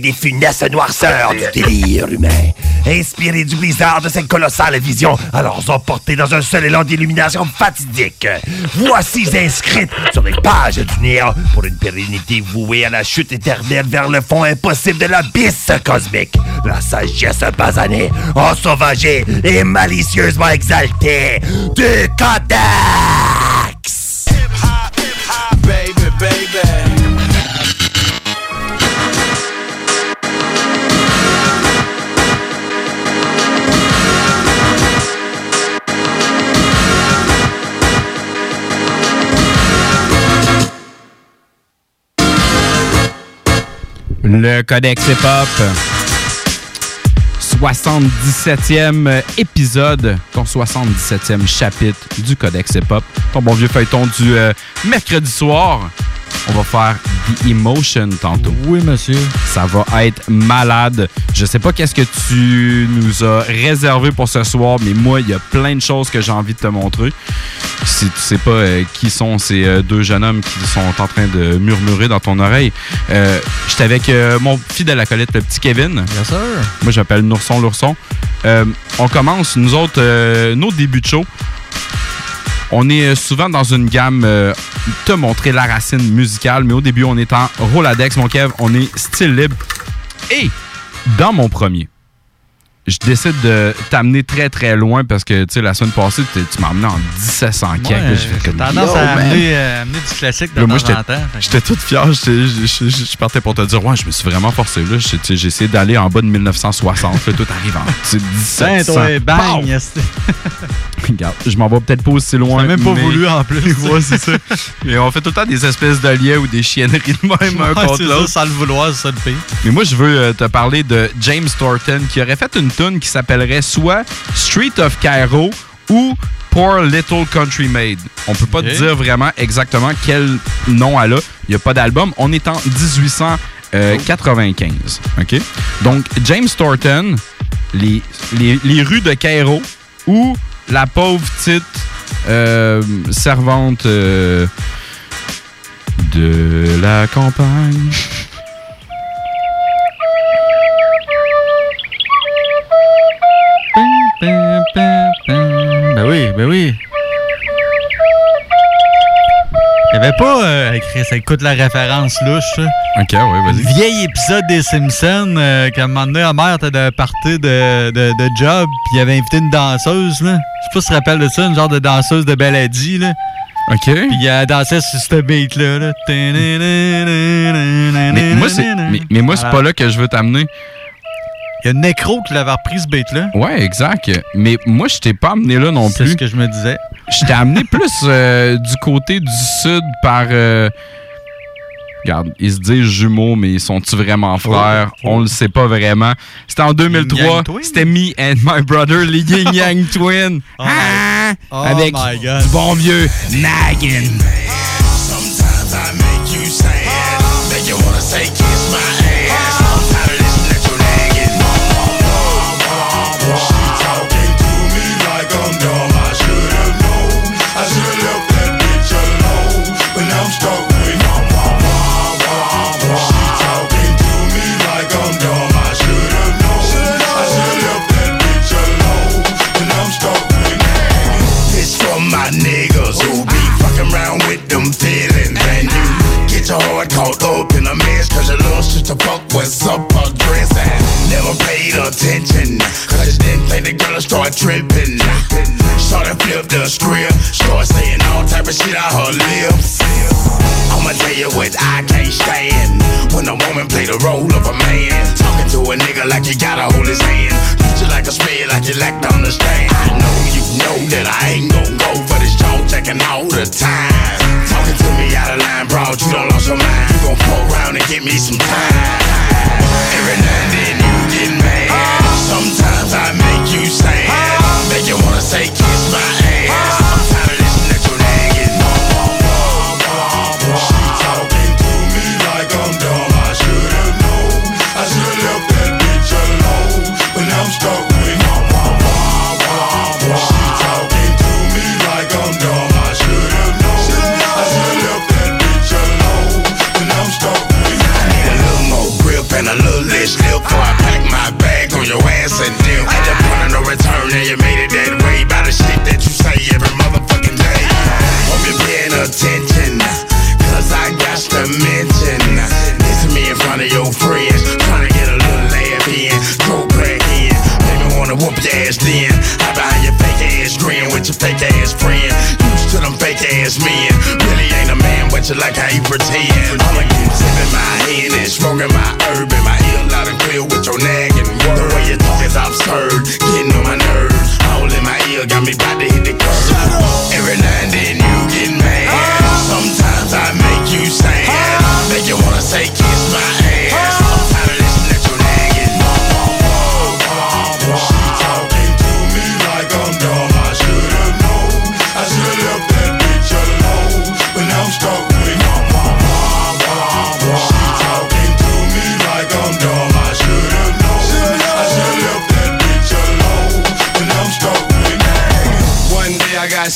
des funestes noirceurs du délire humain. Inspirés du blizzard de cette colossale vision, alors emportés dans un seul élan d'illumination fatidique. Voici inscrites sur les pages du néant pour une pérennité vouée à la chute éternelle vers le fond impossible de l'abysse cosmique. La sagesse basanée, ensauvagée et malicieusement exaltée du Codex! Le Codex Hip-Hop. 77e épisode, ton 77e chapitre du Codex Hip-Hop. Ton bon vieux feuilleton du euh, mercredi soir. On va faire The Emotion tantôt. Oui, monsieur. Ça va être malade. Je sais pas qu'est-ce que tu nous as réservé pour ce soir, mais moi, il y a plein de choses que j'ai envie de te montrer. Si tu sais pas euh, qui sont ces euh, deux jeunes hommes qui sont en train de murmurer dans ton oreille, euh, j'étais avec mon fidèle acolyte, le petit Kevin. Bien sûr. Moi, j'appelle Nourson l'ourson. On commence, nous autres, nos débuts de show. On est euh, souvent dans une gamme, euh, te montrer la racine musicale, mais au début, on est en Roladex, mon Kev. On est style libre. Et dans mon premier, je décide de t'amener très très loin parce que, tu sais, la semaine passée, tu m'as amené en 1700 Ouais. J'ai fait j'ai comme, tendance à amener, euh, amener du classique de Là, moi, temps j'étais- en temps. Fait que- J'étais tout fier. Je, partais pour te dire, ouais, je me suis vraiment forcé. là. J'ai j'ai essayé d'aller en bas de 1960. Là, tout arrive en tu sais, 1700. Ben, toi, bang! Regarde, je m'en vais peut-être pas aussi loin. T'as même pas mais- voulu en plus. ouais, c'est ça. Mais on fait tout le temps des espèces de liens ou des chienneries de même un Ouais, contre c'est ça, l'autre. sans le vouloir, c'est ça le. Mais moi, je veux euh, te parler de James Thornton qui aurait fait une tune qui s'appellerait soit Street of Cairo ou Poor Little Country Maid. On peut pas te dire vraiment exactement quel nom elle a. Il n'y a pas d'album. On est en 1895. OK? Donc, James Thornton, les, les, les rues de Cairo ou la pauvre petite euh, servante euh, de la campagne. Ben oui, ben oui. Il avait pas. Euh, ça écoute la référence louche. Ok, Un vas-y. vieil épisode des Simpsons, euh, qu'à un moment donné, mère était d'un party de, de, de job, puis il avait invité une danseuse, là. Je sais pas si tu te rappelles de ça, une genre de danseuse de Belladie, là. Ok. Puis elle dansait sur ce beat-là, là. Mais moi, c'est, mais, mais moi, c'est pas là que je veux t'amener. Il y a Necro qui l'avait repris ce beat-là. Ouais, exact. Mais moi, je t'ai pas amené là non C'est plus. ce que je me disais. Je t'ai amené plus euh, du côté du sud par. euh, Regarde, ils se disent jumeaux, mais ils sont-ils vraiment frères? On le sait pas vraiment. C'était en 2003. Yang Twin? C'était Me and My Brother, les Yin Yang Twin. Oh Ah! Oh avec my God. du bon vieux Naggin. Sometimes I make you sad. Make you wanna say kiss my your little sister fuck what's up her dress And never paid attention. Cause you didn't think the girl start tripping. Started flip the script Start saying all type of shit out her lips. I'ma tell you what I can't stand When a woman play the role of a man. Talking to a nigga like you gotta hold his hand. Treat you like a spade like you lack to understand. I know you know that I ain't gon' go for this talk checking all the time. Talking to me out of line, bro, you don't lost your mind. You gon' fuck around and give me some time. Every now and then you wanna say kiss my ass whoop your ass then. Hide behind your fake ass grin with your fake ass friend. Used to them fake ass men. Really ain't a man, but you like how you pretend. I'ma keep sipping my hand and smoking my herb in my ear loud and clear with your nagging. The way you talk is absurd, getting on my nerves. All in my ear got me about to hit the curb. Every now and then you get mad. Sometimes I make you sad. Make you wanna say kiss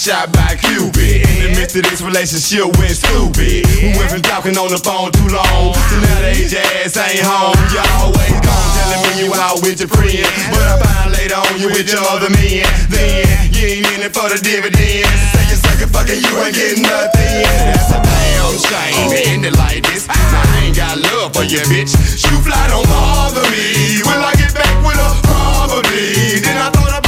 shot by Cupid. In the midst of this relationship went stupid. We went from talking on the phone too long to now the age your ass ain't home. You always gone telling me you out with your friend. But I find later on you with your other men. Then you ain't in it for the dividends. Say you suck it, fucking you ain't getting nothing. That's a damn shame. End it like this. I ain't got love for you, bitch. You fly don't bother me. Will I get back with her? Probably. Then I thought about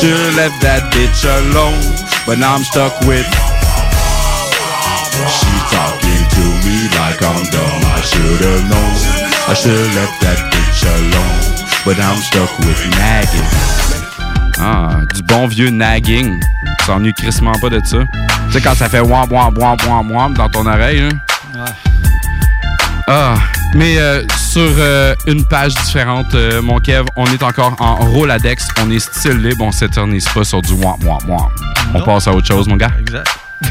should've left that bitch alone, but now I'm stuck with. She talking to me like I'm dumb. I should've known. I should've left that bitch alone, but now I'm stuck with nagging. Ah, du bon vieux nagging. Tu s'ennuies crissement pas de ça. Tu sais, quand ça fait wamp, wamp, wamp, wamp, wamp dans ton oreille, hein? Ah, mais euh, sur euh, une page différente, euh, mon Kev, on est encore en Roladex, on est style libre, on s'éternise pas sur du wamp, wamp, wamp. On passe à autre chose, mon gars. Exact.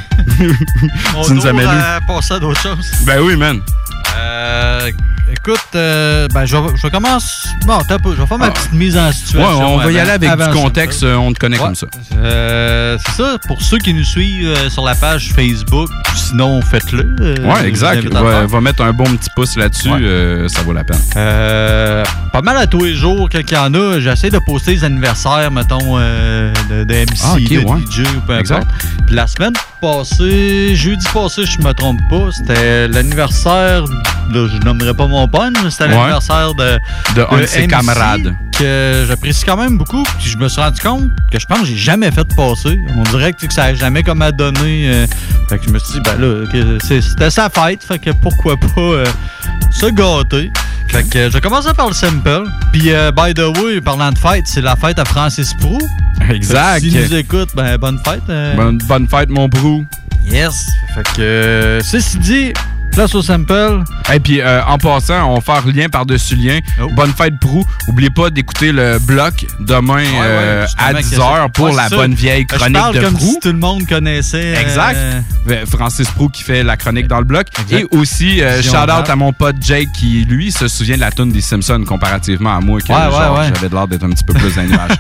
Tu nous amènes à passer à d'autres choses. Ben oui, man. Euh, écoute, euh, ben, je, vais- je commence. Bon, t'as peu. Je vais faire ma Ah. petite mise en Ouais, situation. on va y aller avec du contexte, euh, on te connaît Ouais. comme ça. Euh, c'est ça, pour ceux qui nous suivent sur la page Facebook, sinon faites-le. Ouais, exact. Va, va mettre un bon petit pouce là-dessus, Ouais. ça vaut la peine. Pas mal à tous les jours, quelqu'un en a. J'essaie de poster les anniversaires, mettons, de, de MC, Ah, de ouais. DJ ou peu importe. Puis la semaine passée, jeudi passé, je me trompe pas, c'était l'anniversaire, là, je nommerai pas mon pun, mais c'était Ouais. l'anniversaire de, De un de ses MC camarades. que j'apprécie quand même beaucoup. Puis je me suis rendu compte que je pense que j'ai jamais fait passer. On dirait que, tu sais, que ça n'a jamais comme à donner. euh, fait que je me suis dit, ben là, c'était sa fête. Fait que pourquoi pas euh, se gâter. Fait que euh, je vais commencer par le simple. Puis, euh, by the way, parlant de fête, c'est la fête à Francis Prou. Exact. S'il nous écoute, ben bonne fête. Bonne, bonne fête, mon brou. Yes. Fait que, euh, ceci dit, place au simple. Et puis, euh, en passant, on va faire lien par-dessus lien. Oh. Bonne fête, Prou. Oubliez pas d'écouter le bloc demain ouais, euh, à que 10h pour ouais, la bonne vieille Je chronique parle de comme Prou. si tout le monde connaissait. euh, Exact. Euh, Francis Prou qui fait la chronique dans le bloc. Exact. Et aussi, shout-out à mon pote Jake qui, lui, se souvient de la tune des Simpsons comparativement à moi, ouais. j'avais de l'air d'être un petit peu plus les nuages.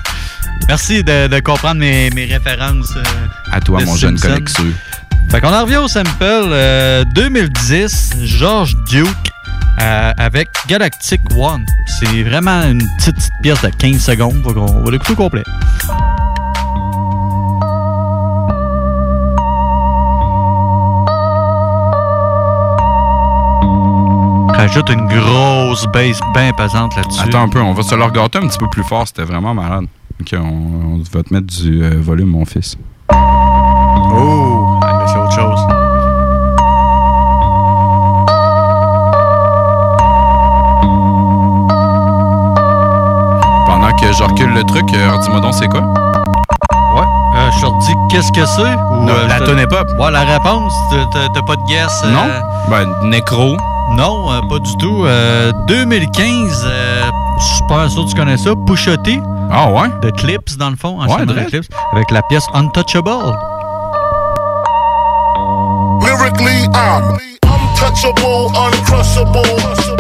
Merci de, de comprendre mes, mes références. À toi, mon jeune Simpsons. Fait qu'on en revient au sample euh, 2010, George Duke euh, avec Galactic One. C'est vraiment une petite, petite pièce de 15 secondes. Fait qu'on va l'écouter au complet. Rajoute une grosse bass bien pesante là-dessus. Attends un peu, on va se le regarder un petit peu plus fort, c'était vraiment malade. Ok, on, on va te mettre du euh, volume, mon fils. Que je recule le truc, euh, dis-moi donc c'est quoi? Ouais. Euh, je te redis qu'est-ce que c'est? ou, Non, euh, la tonne est pop. Ouais, la réponse, t'as- pas de guess. euh, Non? Ben, Necro. Non, euh, pas du tout. Euh, 2015, euh, je suis pas sûr que tu connais ça. Pusha T Ah ouais? de Clips, dans le fond. Ouais, anciennement drôle. de Clips, avec la pièce Untouchable. Lyrically, I'm untouchable, uncrushable.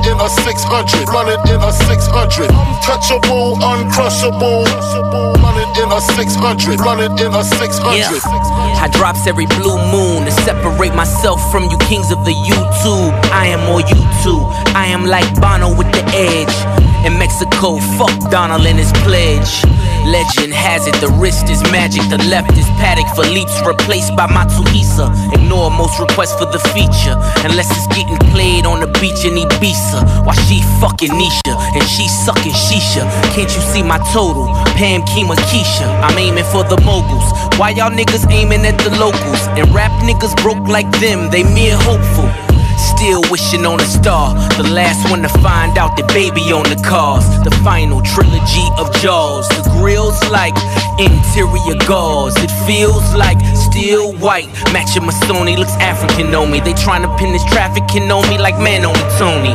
In a 600, run it in a 600. Untouchable, uncrushable. Run it in a 600, run it in a 600. Yeah. I drops every blue moon to separate myself from you kings of the YouTube. I am more YouTube. I am like Bono with the edge. In Mexico, fuck Donald and his pledge. Legend has it, the wrist is magic, the left is paddock for leaps replaced by Matsuhisa. Ignore most requests for the feature, unless it's getting played on the beach in Ibiza. While she fucking Nisha and she sucking Shisha. Can't you see my total? Pam, Kima, Keisha. I'm aiming for the moguls. Why y'all niggas aiming at the locals? And rap niggas broke like them, they mere hopeful. Still wishing on a star. The last one to find out the baby on the cars. The final trilogy of Jaws. The grill's like interior gauze. It feels like steel white. Matching my Sony looks African on me. They trying to pin this trafficking on me like man on Tony.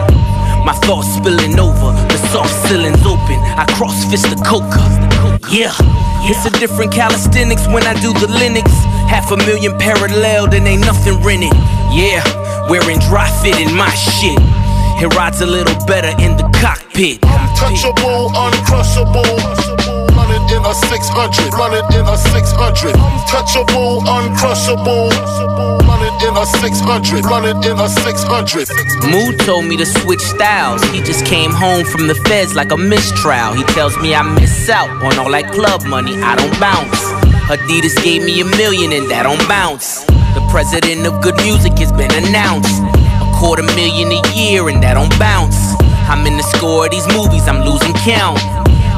My thoughts spilling over, the soft ceilings open. I cross fist the coca. Yeah, it's a different calisthenics when I do the Linux. Half a million parallel, then ain't nothing rented. Yeah, wearing dry fit in my shit. It rides a little better in the cockpit. Untouchable, uncrushable. Run it in a 600, run it in a 600. Untouchable, uncrushable. Run it in a 600, run it in a 600. Mood told me to switch styles. He just came home from the feds like a mistrial. He tells me I miss out on all that club money. I don't bounce. Adidas gave me a million and that don't bounce. President of good music has been announced. A quarter million a year and that don't bounce. I'm in the score of these movies, I'm losing count.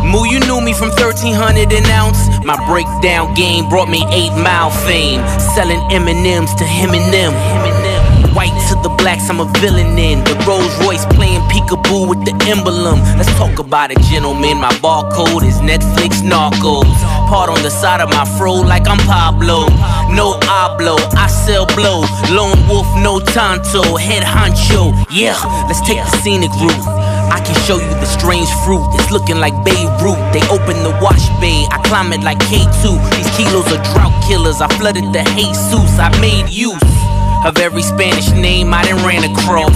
Moo, you knew me from 1300 an ounce. My breakdown game brought me 8 mile fame. Selling M&M's to him and them. The blacks, I'm a villain in. The Rolls Royce playing peekaboo with the emblem. Let's talk about it, gentlemen. My barcode is Netflix Narcos. Part on the side of my fro like I'm Pablo. No hablo, I sell blow. Lone wolf, no tanto. Head honcho. Yeah, let's take the scenic route. I can show you the strange fruit. It's looking like Beirut. They open the wash bay. I climb it like K2. These kilos are drought killers. I flooded the Jesus. I made use of every Spanish name I done ran across.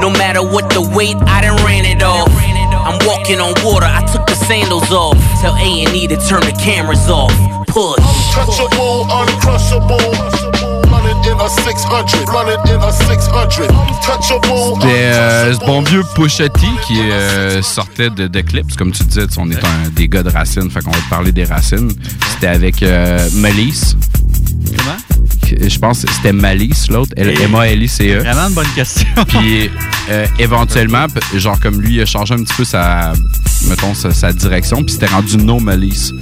No matter what the weight, I done ran it off. I'm walking on water. I took the sandals off. Tell A and E to turn the cameras off. Push. Untouchable, uncrushable. Run it in a 600, run it in a 600. Untouchable, C'était euh, ce bon vieux Pusha T qui euh, sortait de, de Clips. Comme tu disais, on est un, des gars de racines, fait qu'on va te parler des racines. C'était avec euh, Malice. Comment? Je pense que c'était Malice, l'autre. Et- M-A-L-I-C-E. Vraiment une bonne question. Puis euh, éventuellement, genre comme lui, il a changé un petit peu sa, mettons, sa, sa direction, puis c'était rendu No Malice.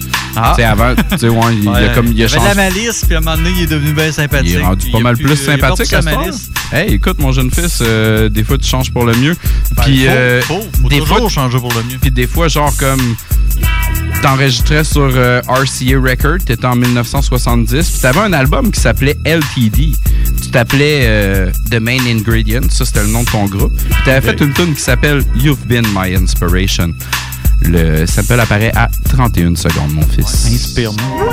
Ah. Tu sais, avant, tu sais, ouais, il, a comme, il a de la malice, puis à un moment donné, il est devenu bien sympathique. Il est rendu pas mal plus- sympathique à ce malice. Hey, écoute, mon jeune fils, euh, des fois, tu changes pour le mieux. Ben, Puis, faut, euh, faut, faut des toujours fois, changer pour le mieux. puis des fois, genre comme t'enregistrais sur euh, RCA Record, t'étais en 1970, puis t'avais un album qui s'appelait LTD. Tu t'appelais euh, The Main Ingredient, ça c'était le nom de ton groupe. Puis t'avais fait une tune qui s'appelle You've Been My Inspiration. Le sample apparaît à 31 secondes, mon fils. Inspire-moi.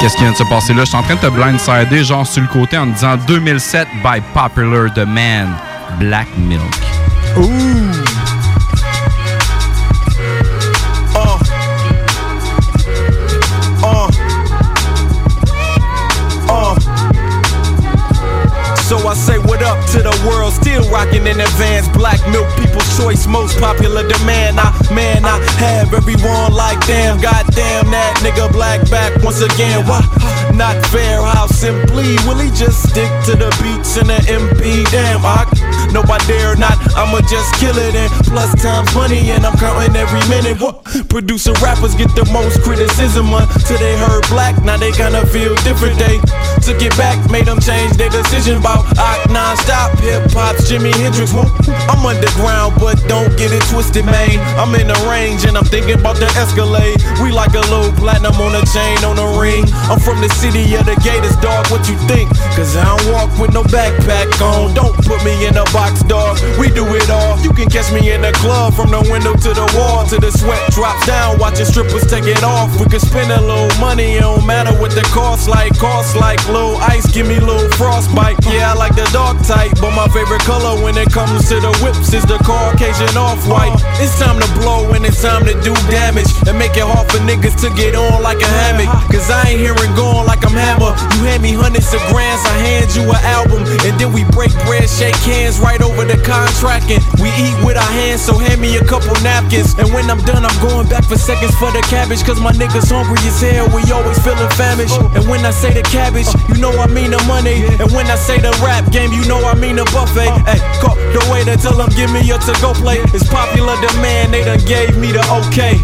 Qu'est-ce qui vient de se passer là? Je suis en train de te blindsider, genre sur le côté, en disant 2007 by Popular Demand, Black Milk. Uh. Not fair, how simply will he just stick to the beats and the MP? Damn, I no, I dare not. Just kill it and plus times money, and I'm counting every minute. What? Producer rappers get the most criticism until they heard black. Now they gonna feel different. They took it back, made them change their decision about Ock non-stop, hip-hop's Jimi Hendrix. I'm underground, but don't get it twisted, man. I'm in the range and I'm thinking about the Escalade. We like a little platinum on a chain on a ring. I'm from the city of the Gators, dog. What you think? Cause I don't walk with no backpack on. Don't put me in a box, dog. We do it all. You can catch me in the club from the window to the wall to the sweat drops down. Watching strippers take it off. We can spend a little money, it don't matter what the cost like. Cost like little ice, give me little frostbite. Yeah, I like the dark type, but my favorite color when it comes to the whips is the Caucasian off white. It's time to blow and it's time to do damage and make it hard for niggas to get on like a hammock. Cause I ain't hearing going like I'm hammer. You hand me hundreds of grands, I hand you an album, and then we break bread, shake hands right over the contract, and we eat with our hands. So hand me a couple napkins, and when I'm done, I'm going back for seconds for the cabbage. Cause my niggas hungry as hell, we always feeling famished. And when I say the cabbage, you know I mean the money. And when I say the rap game, you know I mean the buffet. Hey, call the waiter, tell them give me a to go plate. It's popular demand, they done gave me the okay.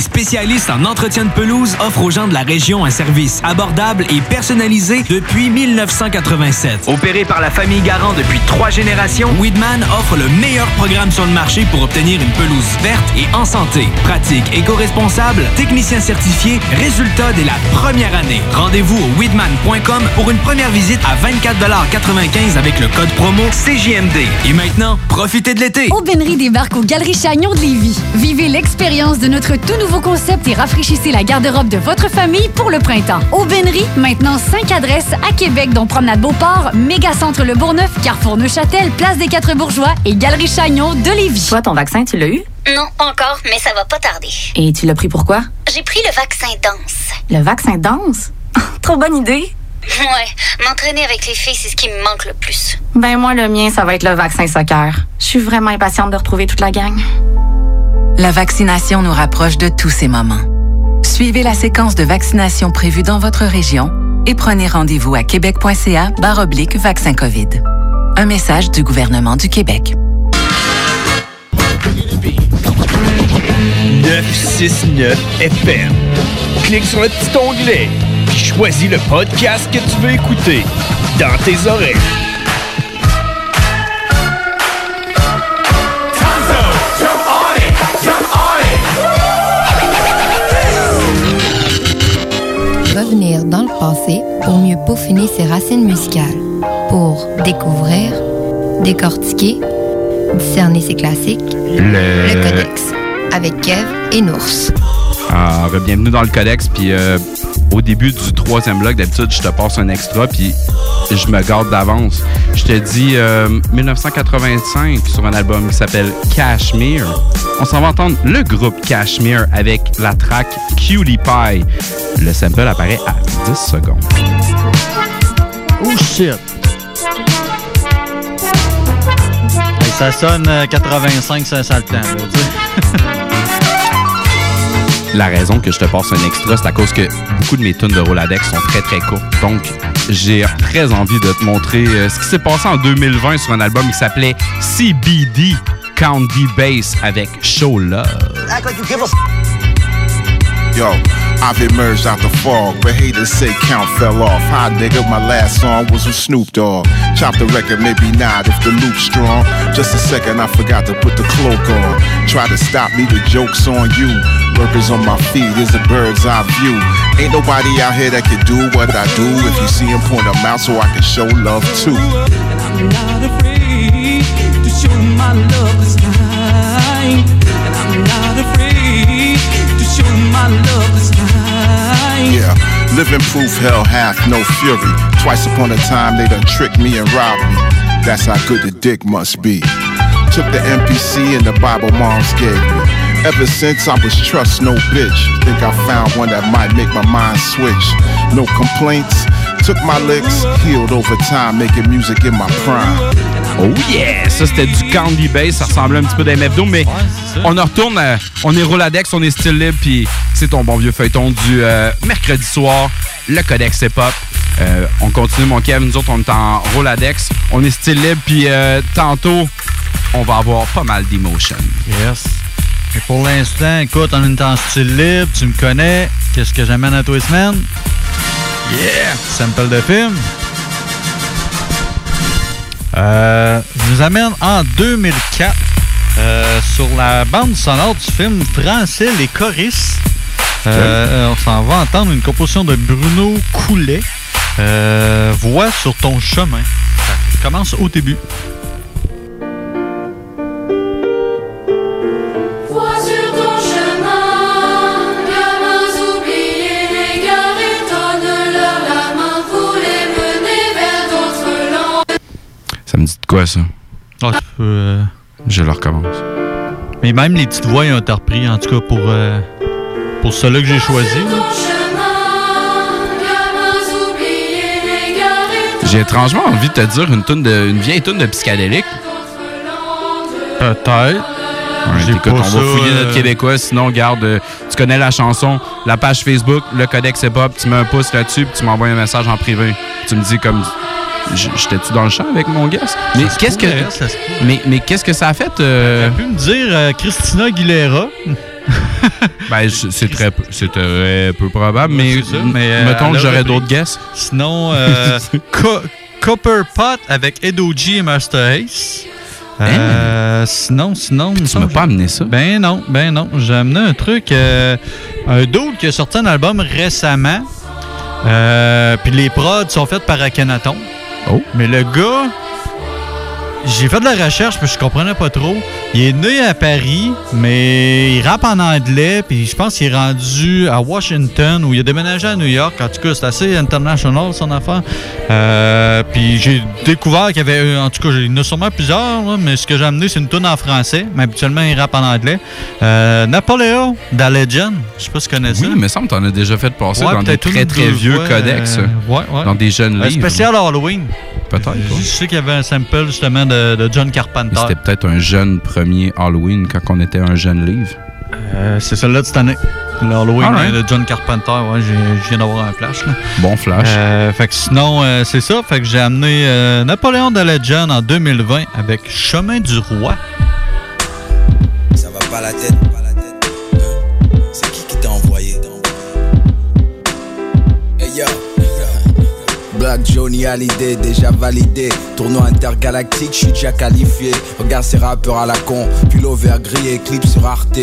Les spécialistes en entretien de pelouse, offrent aux gens de la région un service abordable et personnalisé depuis 1987. Opéré par la famille Garant depuis trois générations, Weedman offre le meilleur programme sur le marché pour obtenir une pelouse verte et en santé. Pratique éco-responsable, technicien certifié, résultat dès la première année. Rendez-vous au weedman.com pour une première visite à 24,95 avec le code promo CJMD. Et maintenant, profitez de l'été. Aubainerie débarque aux Galeries Chagnon de Lévis. Vivez l'expérience de notre tout nouveau concept et rafraîchissez la garde-robe de votre famille pour le printemps. Aubainerie, maintenant 5 adresses à Québec, dont Promenade Beauport, Mégacentre Le Bourgneuf, Carrefour Neuchâtel, Place des Quatre Bourgeois et Galerie Chagnon de Lévis. Toi, ton vaccin, tu l'as eu? Non, pas encore, mais ça va pas tarder. Et tu l'as pris pourquoi? J'ai pris le vaccin danse. Le vaccin danse? Trop bonne idée! Ouais, m'entraîner avec les filles, c'est ce qui me manque le plus. Ben moi, le mien, ça va être le vaccin soccer. Je suis vraiment impatiente de retrouver toute la gang. La vaccination nous rapproche de tous ces moments. Suivez la séquence de vaccination prévue dans votre région et prenez rendez-vous à québec.ca oblique vaccin COVID. Un message du gouvernement du Québec. 969 FM. Clique sur le petit onglet, puis choisis le podcast que tu veux écouter dans tes oreilles. Revenir dans le passé pour mieux peaufiner ses racines musicales, pour découvrir, décortiquer, discerner ses classiques. Le- Le Codex avec Kev et Nours. Ah, bienvenue dans le Codex. Puis euh, au début du troisième bloc, d'habitude, je te passe un extra, puis je me garde d'avance. Je te dis euh, 1985 sur un album qui s'appelle Cashmere. On s'en va entendre le groupe Cashmere avec la track Cutie Pie. Le sample apparaît à 10 secondes. Oh shit! Ça sonne euh, 85, ça, ça le temps, là. La raison que je te passe un extra, c'est à cause que beaucoup de mes tunes de Roladex sont très très courtes. Donc, j'ai très envie de te montrer euh, ce qui s'est passé en 2020 sur un album qui s'appelait CBD County Bass avec Show Love. Act like you give a Yo, I've emerged out the fog, but haters say count fell off. Hi, nigga, my last song was with Snoop Dogg. Chop the record, maybe not if the loop's strong. Just a second, I forgot to put the cloak on. Try to stop me, the joke's on you. Workers on my feet is a bird's eye view. Ain't nobody out here that can do what I do. If you see him, point him out so I can show love too. I'm not afraid to show my love this time. And I'm not afraid to show my love this time. Yeah, living proof hell hath no fury. Twice upon a time they done tricked me and robbed me. That's how good the dick must be. Took the MPC and the Bible moms gave me. Ever since I was trust no bitch. Think I found one that might make my mind switch. no complaints. Took my licks, healed over time, making music in my prime. Oh yeah! Ça, c'était du Candy Bass. Ça ressemblait un petit peu d'MF2, mais on en retourne. euh, on est Roladex, on est style libre, puis c'est ton bon vieux feuilleton du euh, mercredi soir, le Codex Hip Hop. Euh, on continue, mon Kev. Nous autres, on est en Roladex. On est style libre, puis euh, tantôt, on va avoir pas mal d'émotion. Yes. Et pour l'instant, écoute, on est en style libre, tu me connais. Qu'est-ce que j'amène à tous les semaines? Yeah! Sample de film. Euh, je vous amène en 2004 euh, sur la bande sonore du film français Les Choristes. Euh, on s'en va entendre une composition de Bruno Coulet. Voix sur ton chemin. Ça commence au début. Me dit de quoi, ça? Ah, euh, Je le recommence. Mais même les petites voix ils ont été repris, en tout cas pour, euh, pour ceux-là que j'ai choisi. J'ai étrangement envie de te dire une, toune de, une vieille tune de psychédélique. Peut-être. Ouais, écoute, on ça, va fouiller euh, notre québécois. Sinon, garde, euh, tu connais la chanson, la page Facebook, le Codex Hip Hop, tu mets un pouce là-dessus, puis tu m'envoies un message en privé. Tu me dis comme. J'étais-tu dans le champ avec mon guest? Mais qu'est-ce que. Mais, mais qu'est-ce que ça a fait? euh, Tu peux me dire euh, Christina Aguilera. ben, c'est très, très peu probable, mais, ça, mais, euh, mettons que j'aurais d'autres guests. Sinon, euh, Co- Copper Pot avec Edo G et Master Ace. Euh, Sinon, sinon. Tu m'as pas amené ça? Ben non, ben non. J'ai amené un truc, euh, un d'autre qui a sorti un album récemment. Euh, Puis les prods sont faits par Akhenaton. Oh. Mais le gars, j'ai fait de la recherche, puis je comprenais pas trop. Il est né à Paris, mais il rappe en anglais, puis je pense qu'il est rendu à Washington, où il a déménagé à New York. En tout cas, c'est assez international, son affaire. Euh, puis j'ai découvert qu'il y avait, euh, en tout cas, il y en a sûrement plusieurs, là, mais ce que j'ai amené, c'est une tune en français, mais habituellement, il rappe en anglais. Euh, Napoléon, The Legend, je sais pas si tu connais ça. Oui, me semble que tu en as déjà fait passer Ouais, dans des très très deux vieux codex. euh, ouais. Dans des jeunes Un livres. spécial Halloween. Peut-être. Je sais qu'il y avait un sample justement de, de John Carpenter. C'était peut-être un jeune premier Halloween quand on était un jeune livre. Euh, c'est celle-là de cette année. L'Halloween Alright. de John Carpenter. Ouais, j'ai- je viens d'avoir un flash. Là. Bon flash. Euh, fait que sinon, euh, c'est ça. Fait que j'ai amené euh, Napoléon de Legend en 2020 avec Chemin du Roi. Ça va pas la tête, pas la tête. Black Johnny Hallyday, déjà validé. Tournoi intergalactique, je suis déjà qualifié. Regarde ces rappeurs à la con, pull vert grillé, clip sur Arte.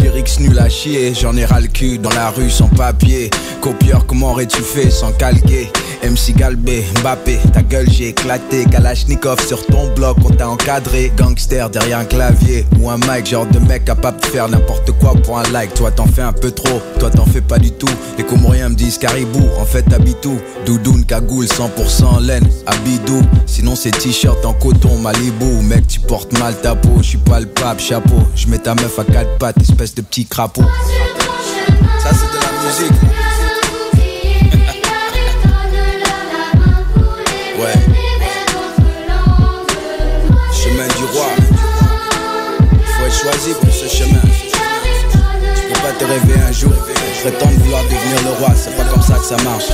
Lyrics nuls à chier, j'en ai ras le cul dans la rue sans papier. Copieur, comment aurais-tu fait sans calquer? MC Galbé, Mbappé, ta gueule j'ai éclaté. Kalachnikov sur ton bloc, on t'a encadré. Gangster derrière un clavier ou un mic, genre de mec capable de faire n'importe quoi pour un like. Toi t'en fais un peu trop, toi t'en fais pas du tout. Les Comoriens me disent caribou, en fait t'habites où? Doudoune, cagoule, 100% laine, habidou. Sinon c'est t-shirt en coton, Malibu. Mec, tu portes mal ta peau, je suis pas le pape, chapeau. Je mets ta meuf à quatre pattes, espèce de petit crapaud. Ça c'est de la musique. Rêver un jour. Prétendre vouloir devenir le roi, c'est pas comme ça que ça marche.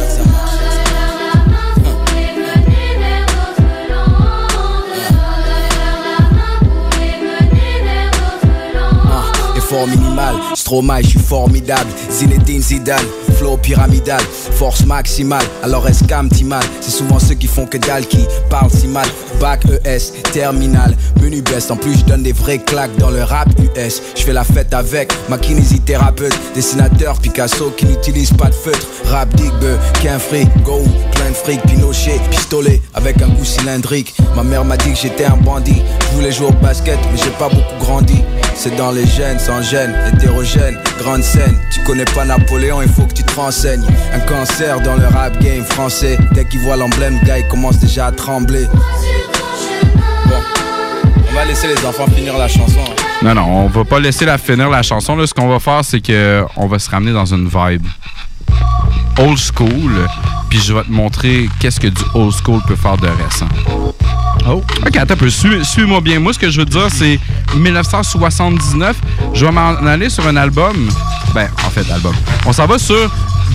Ah, Effort minimal, Stromae, je suis formidable. Zinedine Zidane, flow pyramidal, force maximale. Alors escam mal, c'est souvent ceux qui font que dalle qui parlent si mal. Bac ES, terminal, menu best. En plus, je donne des vrais claques dans le rap US. Je fais la fête avec ma kinésithérapeute, dessinateur Picasso qui n'utilise pas de feutre. Rap digbe, qu'un fric, go, plein de fric, Pinochet, pistolet avec un goût cylindrique. Ma mère m'a dit que j'étais un bandit. Je voulais jouer au basket, mais j'ai pas beaucoup grandi. C'est dans les gènes, sans gêne, hétérogène, grande scène. Tu connais pas Napoléon, il faut que tu te renseignes. Un cancer dans le rap game français. Dès qu'il voit l'emblème, gars, il commence déjà à trembler. Bon, on va laisser les enfants finir la chanson. hein. Non, non, on va pas laisser la finir la chanson. Là, ce qu'on va faire, c'est que on va se ramener dans une vibe. old school, puis je vais te montrer qu'est-ce que du old school peut faire de récent. Oh. Ok, attends un peu. Suis- Suis-moi bien. Moi, ce que je veux te dire, c'est 1979. Je vais m'en aller sur un album. Ben, en fait, album. On s'en va sur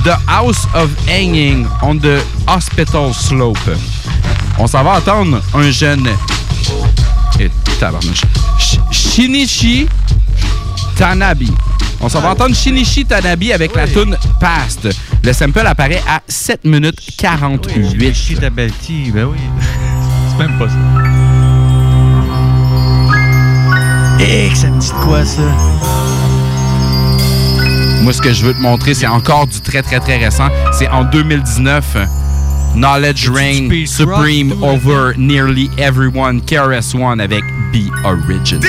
The House of Hanging on the Hospital Slope. On s'en va entendre un jeune. Et tabarnouche. Sh- Shinichi Tanabe. On s'en va entendre Shinichi Tanabe avec la tune Past. Le sample apparaît à 7 minutes 48. Shinichi Tabalti, ben oui. C'est même pas ça. Eh, que ça me dit de quoi, ça? Moi, ce que je veux te montrer, c'est encore du très, très, très récent. C'est en 2019. Knowledge Reign Supreme over nearly everyone. KRS-One avec Be Original.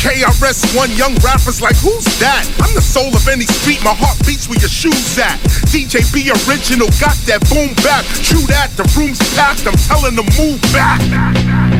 KRS-One young rappers like who's that? I'm the soul of any street, my heart beats where your shoes at. DJ B original, got that boom back. True that, the room's packed, I'm telling them move back.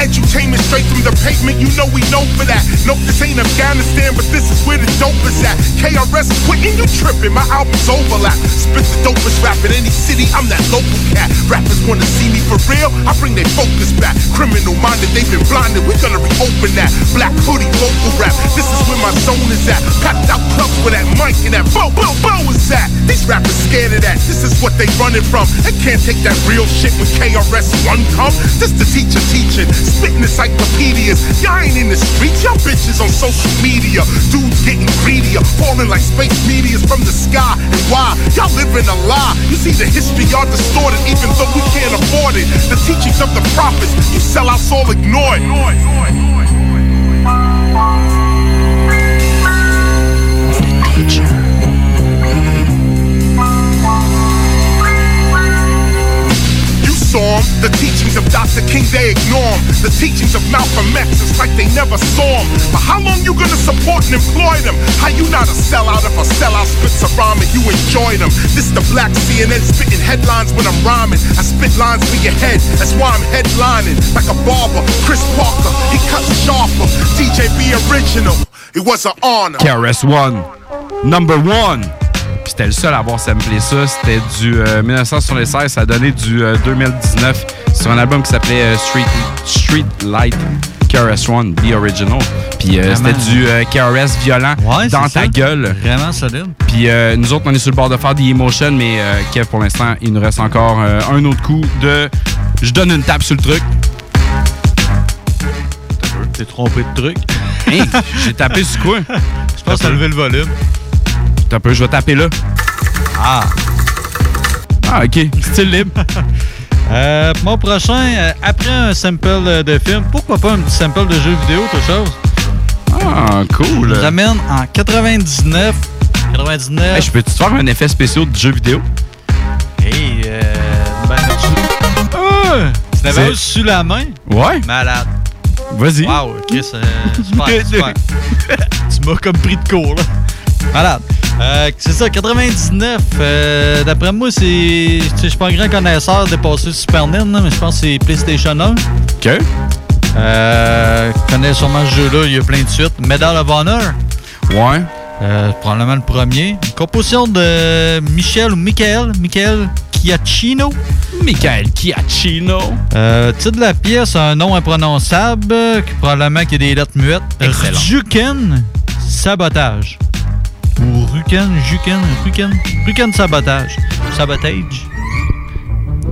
Entertainment straight from the pavement, you know we know for that. Nope, this ain't Afghanistan, but this is where the dope is at. KRS quitting, you tripping, my albums overlap. Spit the dopest rap in any city, I'm that local cat. Rappers wanna see me for real, I bring their focus back. Criminal minded, they've been blinded, we're gonna reopen that. Black hoodie, local rap, this is where my zone is at. Packed out clubs where that mic and that bow, bow, bow is at. These rappers scared of that, this is what they running from. They can't take that real shit when KRS-One come. This the teacher teaching, spitting encyclopedias. Y'all ain't in the streets, y'all bitches on social media. Dudes getting greedier, falling like space meteors from the sky. And why? Y'all living a lie. You see the history y'all distorted, even though we can't afford it. The teachings of the prophets, you sellouts all ignore it. 'Em, the teachings of Dr. King, they ignore 'em. The teachings of Malcolm X, it's like they never saw 'em. But how long you gonna support and employ them? How you not a sellout if a sellout spits a rhyme and you enjoy them? This the black CNN spitting headlines when I'm rhyming. I spit lines for your head, that's why I'm headlining. Like a barber, Chris Parker, he cuts sharper. DJ B original, it was an honor. KRS-One, number one. Puis c'était le seul à avoir samplé ça. C'était du euh, 1976. Ça a donné du euh, 2019 sur un album qui s'appelait euh, Street, Street Light. KRS-One, The Original. Puis euh, c'était du euh, KRS violent dans ta ça. gueule. Vraiment solide. Puis euh, nous autres, on est sur le bord de faire des emotions, mais euh, Kev, pour l'instant, il nous reste encore euh, un autre coup de. Je donne une tape sur le truc. T'es trompé de truc. Hey, j'ai tapé sur quoi? Je pense que t'as levé le volume. T'as un peu, je vais taper là. Ah. Ah, ok. Style libre. Euh, mon prochain, euh, après un sample de film, pourquoi pas un petit sample de jeu vidéo, quelque chose? Ah, cool. Je vous amène en 99. 99. Hey, je peux-tu te faire un effet spécial de jeu vidéo? Hey, euh, ben, tu... Ah! Tu l'avais sur la main? Ouais. Malade. Vas-y. Wow, Chris, euh, super, super. tu m'as comme pris de court, là. Malade. Euh, c'est ça, 99. euh, D'après moi, c'est. Je suis pas un grand connaisseur de passer Super là, mais je pense que c'est PlayStation 1. OK. Euh, je connais sûrement ce jeu-là, il y a plein de suites. Medal of Honor. Ouais. Euh, probablement le premier. Une composition de Michel ou Michael. Michael Chiacchino. Michael Chiacchino. Euh, titre de la pièce, un nom imprononçable, qui probablement qu'il y a des lettres muettes. Excellent. Juken Sabotage. Ruken, Juken, Ruken, Ruken Sabotage. Sabotage.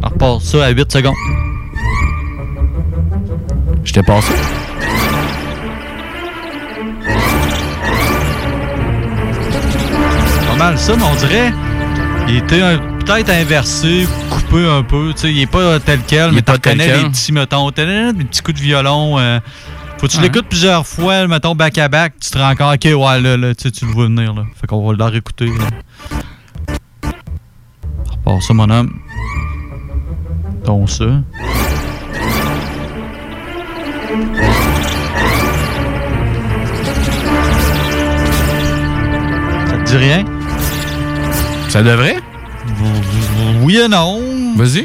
On repart ça à 8 secondes. Je t'ai passé. Pas mal ça, mais on dirait. Il était peut-être inversé, coupé un peu. Tu sais, il est pas tel quel, Il mais tel connais les petits, mettons, des petits coups de violon. euh, faut que tu l'écoutes plusieurs fois, mettons, back à back, tu te rends compte, ok, ouais, là, là, tu sais, tu le vois venir, là. Fait qu'on va le réécouter, là. Repars ça, mon homme. Ton ça. Ça te dit rien? Ça devrait? Oui et non. Vas-y.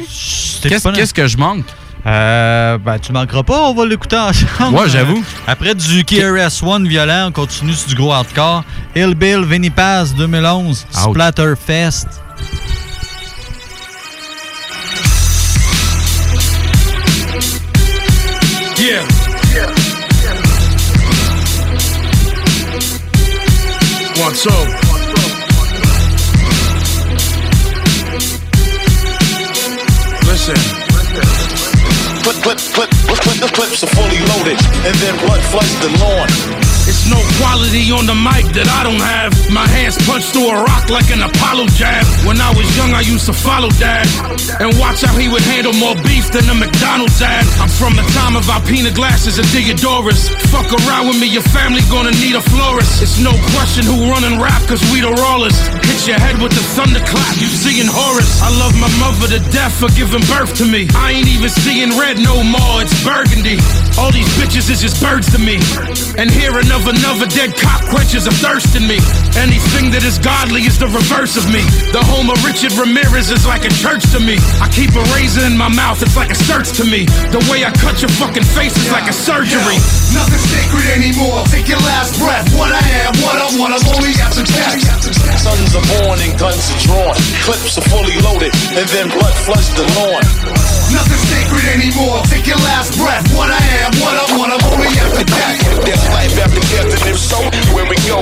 Qu'est-ce que je manque? Euh, ben, tu manqueras pas, on va l'écouter ensemble. Ouais, j'avoue. Euh, Après du KRS-One violent, on continue sur du gros hardcore. Hill Bill, Vinny Pass 2011, Ouch. Splatterfest. Yeah. One, two. Listen. Clip, clip, clip, clip, clip, the clips are fully loaded, and then blood floods the lawn. No quality on the mic that I don't have. My hands punched through a rock like an Apollo jab. When I was young, I used to follow dad and watch how he would handle more beef than a McDonald's ad. I'm from the time of Alpina glasses and Theodoras. Fuck around with me, your family gonna need a florist. It's no question who running rap, cause we the rawlest. Hit your head with the thunderclap, you seeing Horus. I love my mother to death for giving birth to me. I ain't even seeing red no more, it's burgundy. All these bitches is just birds to me. And here of another dead cop quenches a thirst in me. Anything that is godly is the reverse of me. The home of Richard Ramirez is like a church to me. I keep a razor in my mouth, it's like a search to me. The way I cut your fucking face is like a surgery. Nothing sacred anymore. Take your last breath. What I am, what I want, I'm only after death. Sons are born and guns are drawn. Clips are fully loaded, and then blood floods the lawn. Nothing sacred anymore. Take your last breath. What I am, what I want, I'm only after death. There's life after death, and if so, where we go?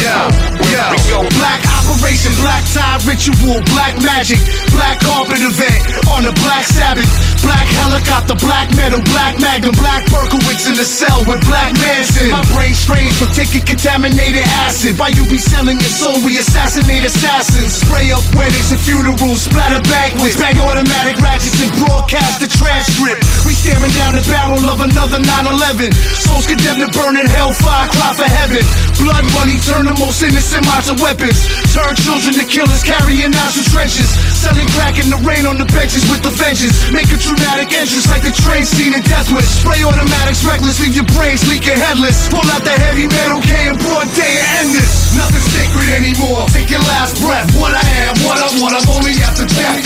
Yeah, yeah. we go? Black operation, black tie ritual, black magic, black carpet event on the black Sabbath, black helicopter, black metal, black magnum, black Berkowitz in the cell with black Manson. My brain strange from taking contaminated acid. Why you be selling your soul? We assassinate assassins. Spray up weddings and funerals, splatter banquets, bang automatic ratchets and broadcast the transcript. We staring down the barrel of another 9/11. Souls condemned to burn in hellfire, cry for heaven. Blood money turn the most innocent minds to weapons. Turn children to killers, carrying out through trenches. Selling crack in the rain on the benches with the vengeance. Make a dramatic entrance like the train scene in Death Wish. Spray automatics reckless, leave your brains leaking headless. Pull out the heavy metal K in broad day and end this. Nothing sacred anymore. Take your last breath. What I am, what I want, I'm only after death.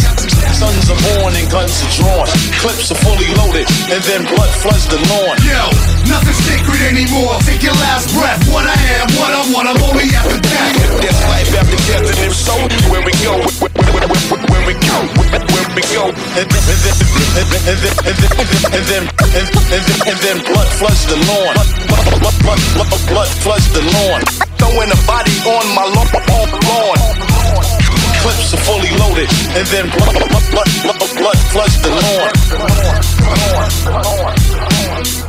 Sons are born and guns are drawn. Clips are fully loaded, and then blood floods the lawn. Yo, nothing sacred anymore. Take your last breath. What I am, what I want, I'm only after death. There's life after death, and if so, where we go? Where, we go? Where, we go? And then, and then, and then, and then, and then, and then, and then, blood floods the lawn. Blood, blood, blood, blood, blood floods the lawn. Throwing a body on my lawn. lawn. Clips are fully loaded, and then blood, blood, blood, blood, floods the lawn.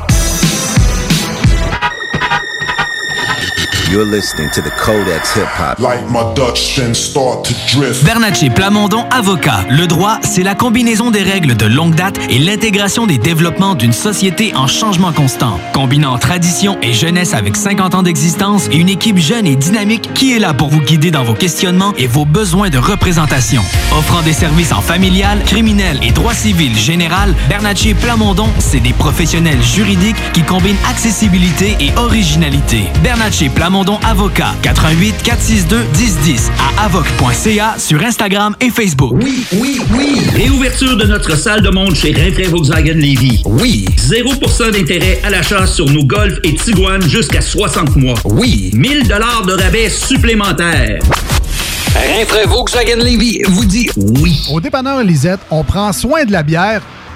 You're listening to the Codex Hip Hop. Like my Dutch then start to drift. Bernatchez Plamondon Avocat. Le droit, c'est la combinaison des règles de longue date et l'intégration des développements d'une société en changement constant. Combinant tradition et jeunesse avec 50 ans d'existence et une équipe jeune et dynamique qui est là pour vous guider dans vos questionnements et vos besoins de représentation. Offrant des services en familial, criminel et droit civil général, Bernatchez Plamondon, c'est des professionnels juridiques qui combinent accessibilité et originalité. Bernatchez Plamondon Avocat. 88 462 1010 à avoc.ca sur Instagram et Facebook. Oui, oui, oui. Réouverture de notre salle de monde chez Rinfraie Volkswagen Levy. Oui. 0% d'intérêt à l'achat sur nos Golf et Tiguan jusqu'à 60 mois. Oui. 1000 dollars de rabais supplémentaires. Rinfraie Volkswagen Levy vous dit oui. Au dépanneur Lisette, on prend soin de la bière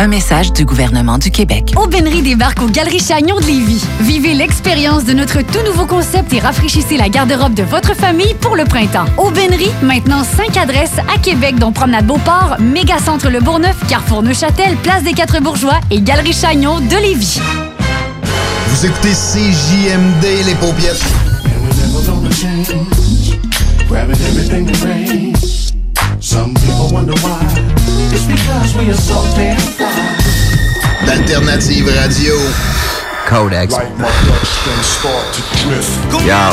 Un message du gouvernement du Québec. Aubainerie débarque aux Galeries Chagnon de Lévis. Vivez l'expérience de notre tout nouveau concept et rafraîchissez la garde-robe de votre famille pour le printemps. Aubainerie, maintenant 5 adresses à Québec, dont Promenade Beauport, Mégacentre Le Bourgneuf, Carrefour Neuchâtel, Place des Quatre Bourgeois et Galerie Chagnon de Lévis. Vous écoutez CJMD, les paupiètes. Some people wonder why. It's because we are so damn fly. D'Alternative Radio. Codex. Like my ducks then start to drift. Yo.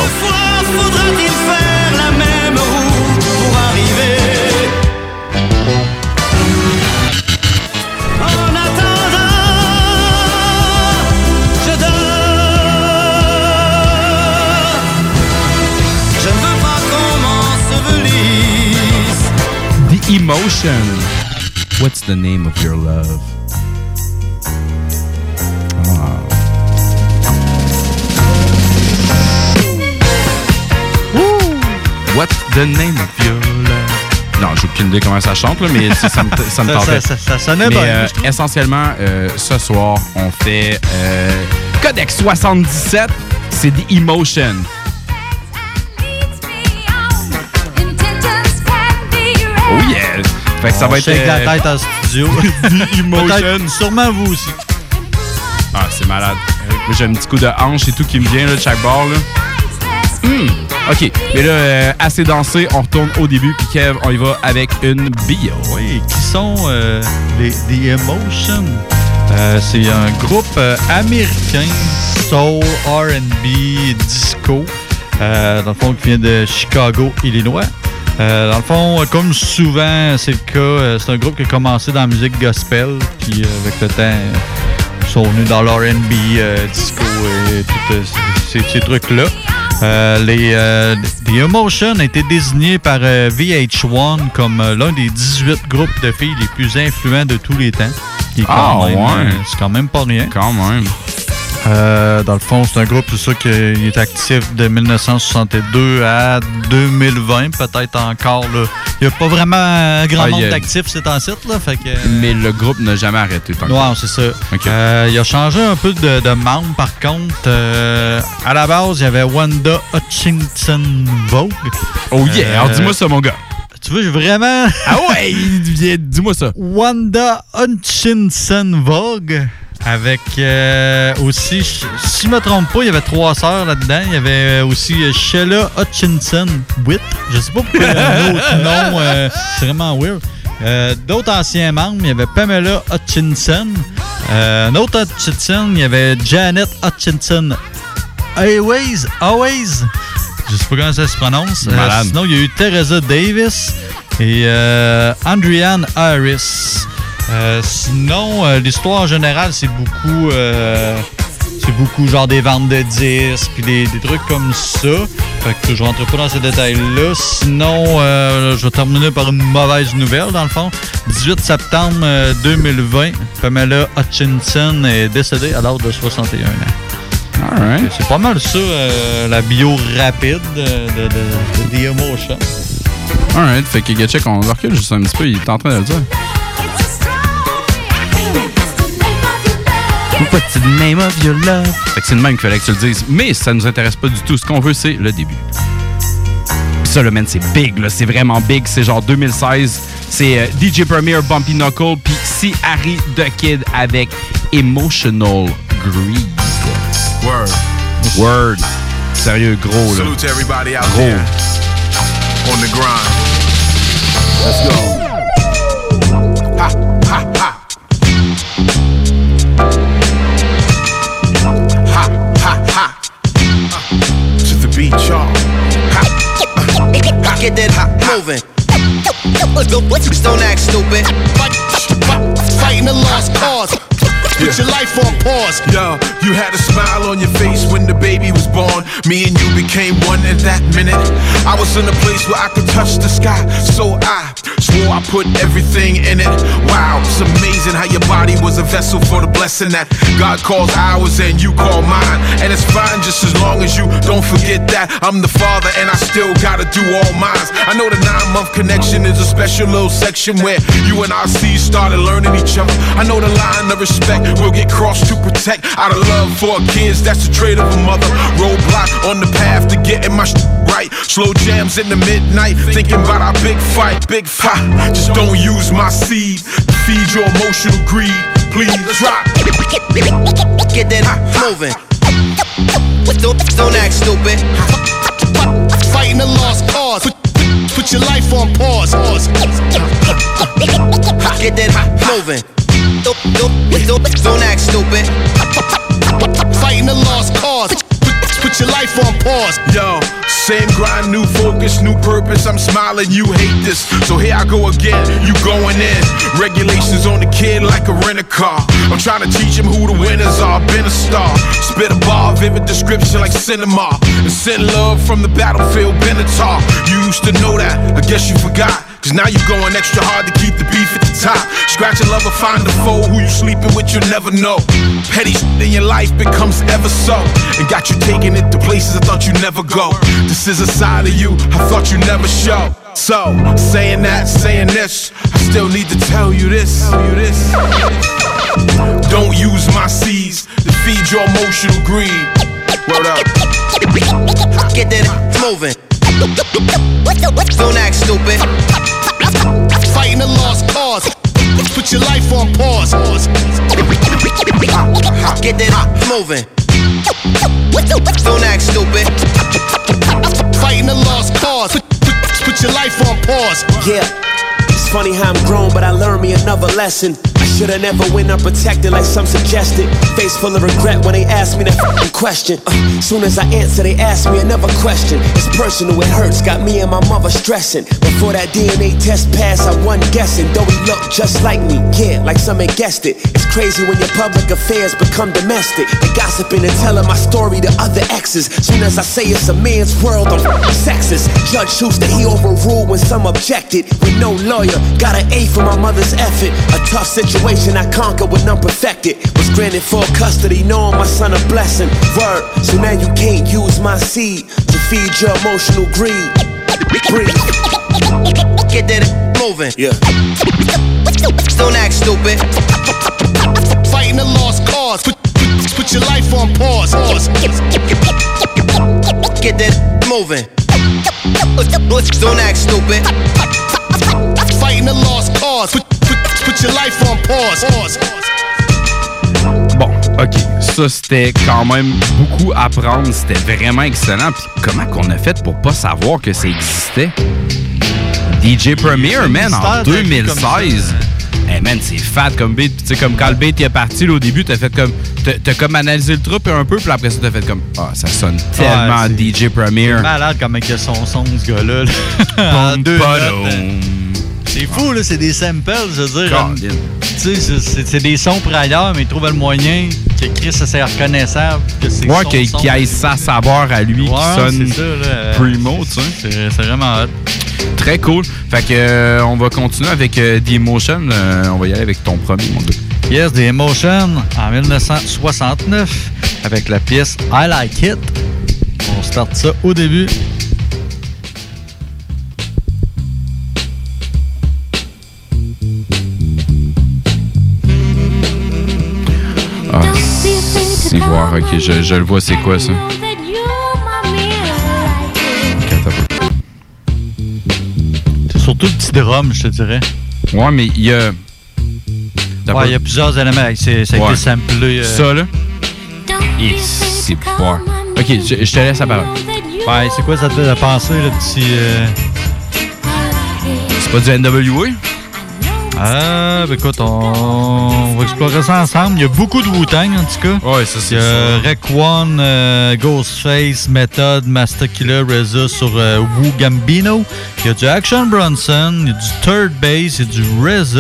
faudra-t-il faire la même route pour arriver? En attendant, je dors. Je ne veux pas qu'on m'ensevelisse. The Emotion. What's the name of your love? Ah. What's the name of your love? Non, j'ai aucune idée comment ça chante, là, mais ça, ça me, ça me Ça- tentait. ça- ça- ça sonnait Mais, bien, euh, essentiellement, euh, ce soir, on fait euh, Codex 77, c'est The Emotion. Oh yeah! Fait que ça On va être. shake la euh, tête en studio. Emotion. Sûrement vous aussi. Ah, c'est malade. J'ai un petit coup de hanche et tout qui me vient là, de chaque bord. Là. Hmm. OK. Mais là, euh, assez dansé, on retourne au début. Puis Kev, on y va avec une bio. Oui, qui sont euh, les The Emotion? Euh, c'est un groupe américain, soul, R&B, disco, dans le fond, qui vient de Chicago, Illinois. Euh, dans le fond, comme souvent c'est le cas, euh, c'est un groupe qui a commencé dans la musique gospel, puis euh, avec le temps, ils sont venus dans l'R&B, disco et tous ces, ces trucs-là. Euh, les, euh, The Emotion a été désigné par euh, VH1 comme l'un des 18 groupes de filles les plus influents de tous les temps. Ah, ouais. c'est quand même pas rien. Quand même. Euh, dans le fond, c'est un groupe, c'est ça qu'il est actif de 1962 à 2020, peut-être encore. là. Il n'y a pas vraiment un grand Ah, nombre a- d'actifs, c'est en site. Là, fait que, Mais le groupe n'a jamais arrêté. Tant Ouais, c'est ça. Euh, il a changé un peu de, de membre, par contre. Euh, à la base, il y avait Wanda Hutchinson Vogue. Oh yeah! Alors, dis-moi ça, mon gars. Tu veux, j'ai vraiment. Ah ouais! Dis-moi ça. Wanda Hutchinson Vogue. Avec euh, aussi, si je me trompe pas, il y avait trois sœurs là-dedans. Il y avait aussi euh, Sheila Hutchinson Witt. Je sais pas pourquoi il y a un autre nom. euh, c'est vraiment weird. Euh, D'autres anciens membres, il y avait Pamela Hutchinson. Euh, un autre Hutchinson, il y avait Janet Hutchinson. Always, always. Je sais pas comment ça se prononce. Euh, sinon, il y a eu Teresa Davis et euh, Andriane Harris. Euh, sinon, euh, l'histoire en général, c'est beaucoup. euh, c'est beaucoup genre des ventes de disques puis des, des trucs comme ça. Fait que je rentre pas dans ces détails-là. Sinon, je vais terminer par une mauvaise nouvelle, dans le fond. 18 septembre euh, 2020, Pamela Hutchinson est décédée à l'âge de 61 ans. Alright. C'est pas mal ça, la bio rapide de, de, de, de The Emotion. Alright, fait que Gatchek, on recule juste un petit peu, il est en train de le dire. What's the name of your love? Fait que c'est le même qu'il fallait que tu le dises. Mais ça nous intéresse pas du tout. Ce qu'on veut, c'est le début. Puis ça, le man, c'est big, là. C'est vraiment big. C'est genre 2016. C'est euh, DJ Premier, Bumpy Knuckle, puis C. Harry the Kid avec Emotional Greed. Word. Word. Sérieux, gros, là. Salute to everybody out Gros. there on the grind. Let's go. Uh, to the beat, y'all. Get that hot moving. Let's go. Let's don't act stupid. Fighting the lost cause. Put your life on pause. Yo, you had a smile on your face when the baby was born. Me and you became one in that minute. I was in a place where I could touch the sky, so I swore I put everything in it. Wow, it's amazing how your body was a vessel for the blessing that God calls ours and you call mine. And it's fine just as long as you don't forget that I'm the father and I still gotta do all mines. I know the nine month connection is a special little section where you and our seeds started learning each other. I know the line of respect will get crossed to protect out of love for kids. That's the trait of a mother. Roadblock on the path to getting my sh- right. Slow jams in the midnight, thinking about our big fight, big fight. Just don't use my seed to feed your emotional greed. Please drop. Get that moving. Don't, don't act stupid. Fighting the lost cause. Put, put your life on pause. Get that moving. Don't, act stupid. Fighting the lost cause. Put, your life on pause. Yo, same grind, new focus, new purpose. I'm smiling, you hate this. So here I go again, you going in. Regulations on the kid like a rent a car. I'm trying to teach him who the winners are. Been a star. Spit a bar, vivid description like cinema. And send love from the battlefield, Benatar. You used to know that, I guess you forgot. Cause now you're going extra hard to keep the beef at the top. Scratch a lover, find a foe who you sleeping with, you'll never know. Petty shit in your life becomes ever so. And got you taking it to places I thought you'd never go. This is a side of you I thought you never show. So, saying that, saying this, I still need to tell you this. Tell you this. Don't use my seeds to feed your emotional greed. Word up. Get that moving. Don't act stupid. Fighting the lost cause. Put your life on pause. Get that moving. Don't act stupid. Fighting the lost cause. Put your life on pause. Yeah, it's funny how I'm grown, but I learned me another lesson. I should've never went unprotected like some suggested. Face full of regret when they asked me that f***ing question. Uh, soon as I answer, they ask me another question. It's personal, it hurts, got me and my mother stressing. Before that DNA test passed, I wasn't guessing. Though he looked just like me, yeah, like some had guessed it. It's crazy when your public affairs become domestic. They gossiping and telling my story to other exes. Soon as I say it's a man's world, I'm sexist. Judge Schuster, he overruled when some objected. With no lawyer, got an A for my mother's effort. A tough situation I conquered when I'm perfected. Was granted full custody, knowing my son a blessing. Word, so now you can't use my seed to feed your emotional greed. Breathe. Get that moving. Yeah. Don't act stupid. Fighting the lost cause. Put, put, your life on pause. pause. Get that moving. Don't act stupid. Fighting the lost cause. Put, put, put your life on pause. pause. Bon, OK. Ça, c'était quand même beaucoup à prendre. C'était vraiment excellent. Puis comment qu'on a fait pour pas savoir que ça existait? DJ Premier, man, en mystère d'un truc comme ça, 2016. Hey man, c'est fat comme beat. Puis Tu sais, comme quand le beat il est parti là, au début, t'as fait comme. T'as comme analysé le truc un peu, puis après ça, t'as fait comme. Ah, ça sonne tellement Ouais, c'est- DJ Premier. Malade comment il a son son, ce gars-là. là. en deux C'est fou, là, c'est des samples, je veux dire. Tu sais, c'est- des sons pour ailleurs, mais il trouve le moyen que Chris, ça, c'est reconnaissable. Que c'est Ouais, qu'il qu'il aille sa savoir à lui Ouais, qui sonne c'est ça, là, euh, primo, tu sais. C'est c'est vraiment hot. Très cool. Fait que euh, on va continuer avec euh, The Emotion. Euh, on va y aller avec ton premier, mon gars. Yes, The Emotion en 1969 avec la pièce I Like It. On start ça au début. C'est voir, ok, je, je le vois, c'est quoi ça? C'est surtout le petit drum, je te dirais. Ouais, mais il y a. Ouais, il y a plusieurs éléments. C'est, ça a Ouais. été samplé. euh, Ça, là? Et c'est fort. Ok, je, je te laisse la parole. Ouais, c'est quoi ça te fait penser, le petit. euh, C'est pas du NWA? Ah, ben écoute, on... on va explorer ça ensemble. Il y a beaucoup de Wu-Tang, en tout cas. Ouais, ça, c'est Il y a ça. Rec One, euh, Ghostface, Method, Master Killer, RZA sur euh, Wu Gambino. Il y a du Action Bronson, il y a du Third Base, il y a du RZA,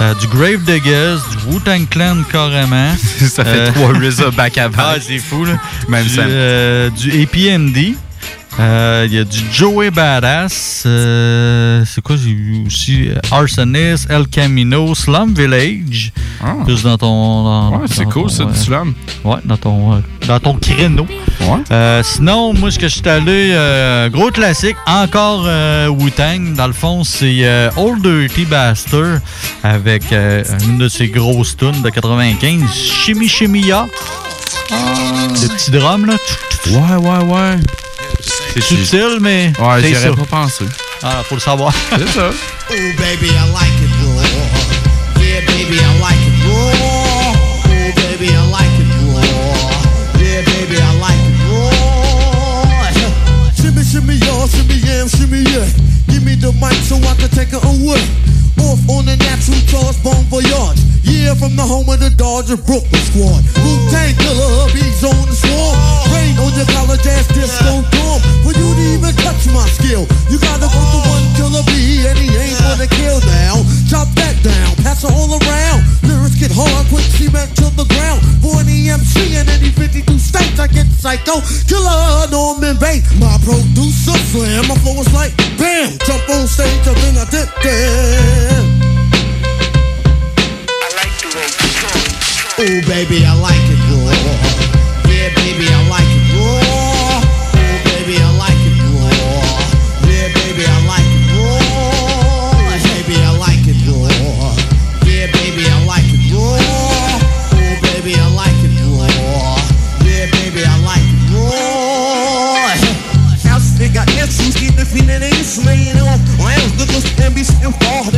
euh, du Grave Diggers, du Wu-Tang Clan carrément. Ça fait trois RZA back à back. Ah, c'est fou, là. Même du, euh, du APMD. Euh, Il y a du Joey Badass. euh, c'est quoi, j'ai vu aussi? euh, Arsonist, El Camino, Slum Village. Plus dans ton. dans- Ah. Ouais, c'est cool, ça, du slam. Ouais, dans ton, dans ton créneau. Euh, sinon, moi, ce que je suis allé, gros classique, encore Wu-Tang. Dans le fond, c'est Old Dirty Bastard avec une de ses grosses tunes de 95, Shimmy Shimmy Ya. Le petit drum, là. Ouais, ouais, ouais. C'est subtil, mais. Ouais, c'est j'y ça. aurais pas pensé. Ah, faut le savoir. C'est ça. Oh baby, I like it raw. Yeah, baby, I like it raw. Oh baby, I like it raw. Yeah, baby, I like it raw. Shimmy, shimmy, y'all, shimmy, yeah, shimmy, yeah. Give me the mic so I can take it away. Off on the natural charge, from the home of the Dodger Brooklyn squad. Wu-Tang killer, bees on the swarm. Rain on your college ass disco dorm. For you even touch my skill, you gotta go to one killer bee, and he ain't gonna kill now. Chop that down, pass it all around. Lyrics get hard, quick cement to the ground. For an EMC in any 52 states, I get psycho. Killer Norman Bates, my producer slam. My flow is like bam, jump on stage, and then I did that. Oh baby, I like it raw. Yeah, baby, I like it raw. Oh baby, I like it raw. Yeah, baby, I like it raw. Baby, I like it raw. Yeah, baby, I like it raw. Oh baby, I like it raw. Yeah, baby, I like it raw. House nigga, yes, you see the feeling is laying on. Well, the good can be still far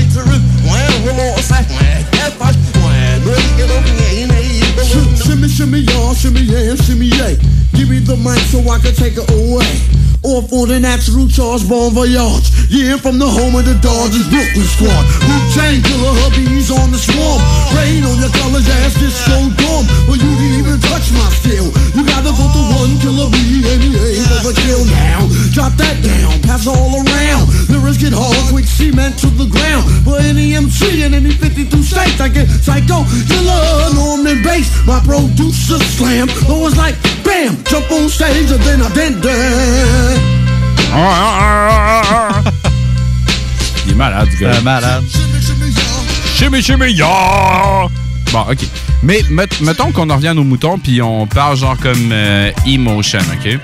shimmy, yeah, shimmy, yeah. Give me the mic so I can take it away. Off on the natural charge, bon voyage. Yeah, from the home of the Dodgers, Brooklyn squad. Wu-Tang killer, hubby's on the swarm. Rain on your college ass, just so dumb. But you didn't even touch my skill. You gotta go to one killer and he ain't gonna kill now. Drop that down, pass all around. Lyrics get hard, quick cement to the ground. For any MC in any 52 states, I get psycho killer, Norman Bass. My producer slam. I was like, bam, jump on stage, and then I did that. Il est malade, du gars. Euh, malade. Shimmy, shimmy, ya! Bon, OK. Mais met- mettons qu'on en revient à nos moutons, puis on parle genre comme euh, emotion, OK?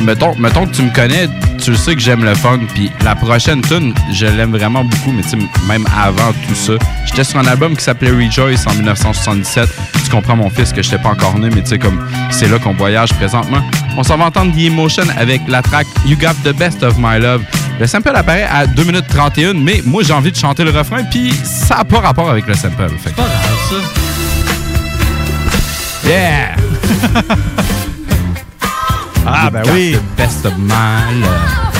Mettons, mettons que tu me connais, tu le sais que j'aime le funk, puis la prochaine tune, je l'aime vraiment beaucoup, mais tu sais, même avant tout ça, j'étais sur un album qui s'appelait Rejoice en 1977. Tu comprends, mon fils, que je pas encore né, mais tu sais, comme c'est là qu'on voyage présentement. On s'en va entendre The Emotion avec la track You Got the Best of My Love. Le sample apparaît à 2 minutes 31, mais moi, j'ai envie de chanter le refrain, puis ça n'a pas rapport avec le sample. Fait Pas grave, ça. Yeah! Ah, ben oui. The best of my love.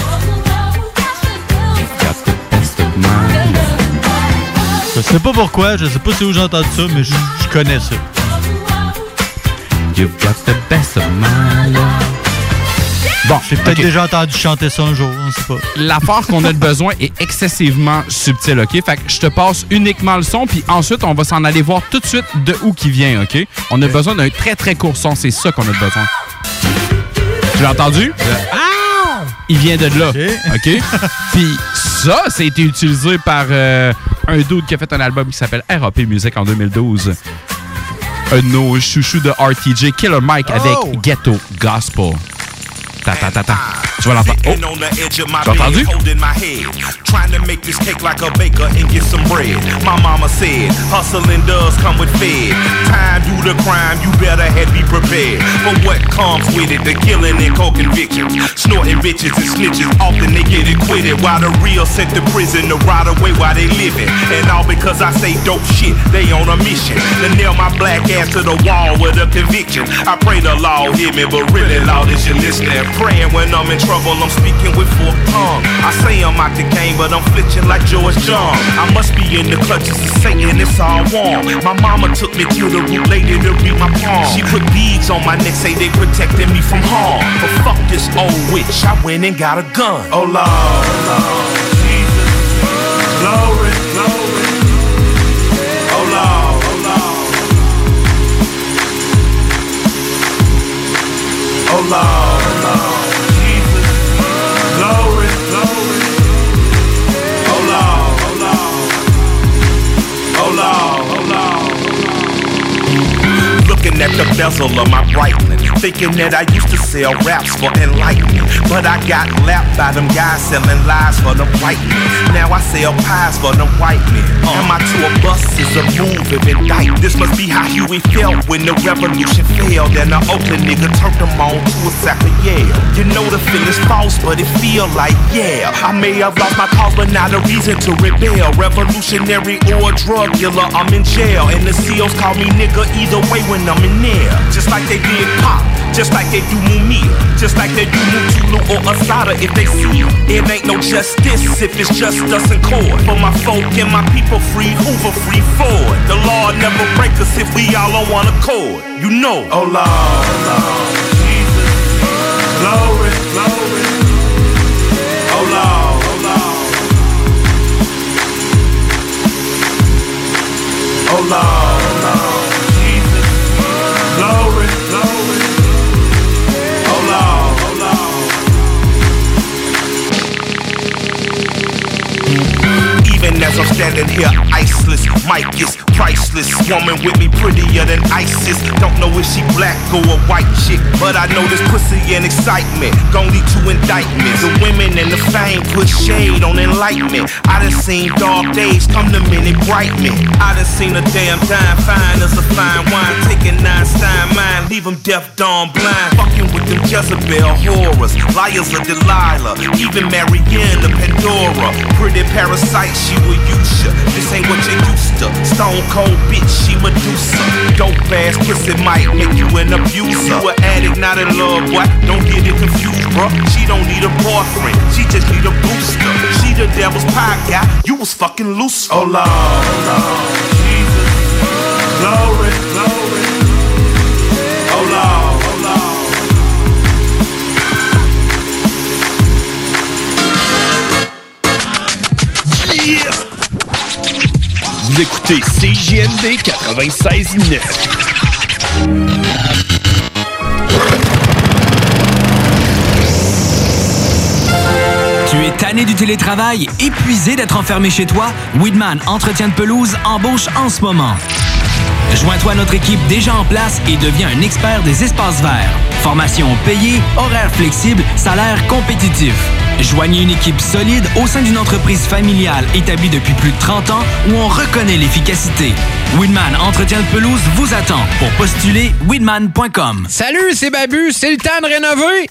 Je sais pas pourquoi, je sais pas si où j'ai entendu ça, mais je, connais ça. You've got the best of my. Bon, j'ai peut-être déjà entendu chanter ça un jour, on sait pas. L'affaire qu'on a de besoin est excessivement subtile, OK? Fait que je te passe uniquement le son, puis ensuite, on va s'en aller voir tout de suite de où qui vient, OK? On a besoin d'un très, très court son, c'est ça qu'on a de besoin. Tu l'as entendu? Il vient de là, OK? Puis ça, ça a été utilisé par euh, un dude qui a fait un album qui s'appelle RAP Music en 2012. Un de nos chouchous de RTJ, Killer Mike, avec Oh! Ghetto Gospel. Ta, ta, ta, ta. Tu vas l'entendre. Oh! Sitting on the edge of my Tu as entendu? bed, holding my head, trying to make this cake like a baker and get some bread. My mama said, hustling does come with fed. Time do the crime, you better head be prepared for what comes with it. The killing and co-convictions, snorting bitches and snitches. Often they get acquitted, while the real sent to prison to ride away while they living. And all because I say dope shit, they on a mission to nail my black ass to the wall with a conviction. I pray the law hear me, but really, Lord, is you listening? Praying when I'm in trouble, I'm speaking with forked tongue. I say I'm out the game, but I'm flinching like George John. I must be in the clutches of Satan, it's all warm. My mama took me to the root lady to read my palm. She put beads on my neck, say they protected me from harm. But fuck this old witch, I went and got a gun. Oh Lord, oh, Lord, Jesus, glory, glory. Oh Lord, oh Lord. Oh at the bezel of my Breitling, thinking that I used to sell raps for enlightenment, but I got lapped by them guys selling lies for the white men. Now I sell pies for the white men, and my tour bus is a move of indict. This must be how Huey felt when the revolution failed, and the Oakland nigga turned them on to a sack of Yale. You know the feeling's false, but it feel like yeah. I may have lost my cause, but not a reason to rebel. Revolutionary or drug dealer, I'm in jail, and the SEALs call me nigga either way when I'm in there. Just like they did Pop, just like they do Mumia, just like they do Mutulu or Asada if they see it. It ain't no justice if it's just us and court. For my folk and my people free, Hoover free forward. The law never break us if we all on one accord. You know. Oh Lord, Lord, Jesus, glory, glory. Oh Lord, oh Lord. Oh Lord, I'm standing here, iceless, mic is priceless. Woman with me prettier than ISIS. Don't know if she black or a white chick, but I know this pussy and excitement gon' lead to indictments. The women and the fame put shade on enlightenment. I done seen dark days come to many bright men. I done seen a damn dime fine as a fine wine. Taking nine stein mine, leave them deaf, dumb, blind. Fucking with them Jezebel horrors, liars of Delilah. Even Marianne of Pandora. Pretty parasite, she will use ya. This ain't what you used to. Stone cold bitch, she Medusa. Dope ass pussy might make you an abuser. You an addict, not in love, boy. Don't get it confused, bruh. She don't need a boyfriend, she just need a booster. She the devil's pie guy, you was fucking loose. Oh Lord, Lord, Jesus, glory, glory. Oh Lord, oh. Yeah! Vous écoutez CJMD 96.9. Tu es tanné du télétravail, épuisé d'être enfermé chez toi? Weedman Entretien de pelouse embauche en ce moment. Joins-toi à notre équipe déjà en place et deviens un expert des espaces verts. Formation payée, horaires flexibles, salaire compétitif. Joignez une équipe solide au sein d'une entreprise familiale établie depuis plus de 30 ans où on reconnaît l'efficacité. Winman Entretien de pelouse vous attend. Pour postuler, winman.com. Salut, c'est Babu, c'est le temps de rénover.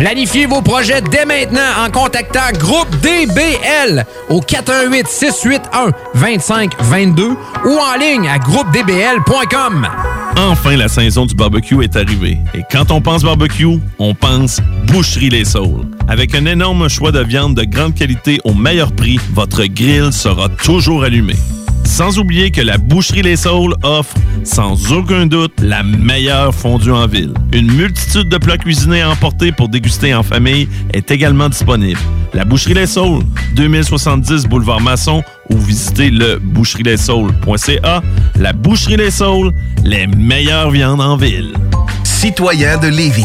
Planifiez vos projets dès maintenant en contactant Groupe DBL au 418 681 2522 ou en ligne à groupedbl.com. Enfin, la saison du barbecue est arrivée. Et quand on pense barbecue, on pense Boucherie Les Saules. Avec un énorme choix de viande de grande qualité au meilleur prix, votre grill sera toujours allumé. Sans oublier que la Boucherie Les Saules offre, sans aucun doute, la meilleure fondue en ville. Une multitude de plats cuisinés à emporter pour déguster en famille est également disponible. La Boucherie Les Saules, 2070 Boulevard Masson ou visitez le boucherie-les-saules.ca. La Boucherie Les Saules, les meilleures viandes en ville. Citoyens de Lévis,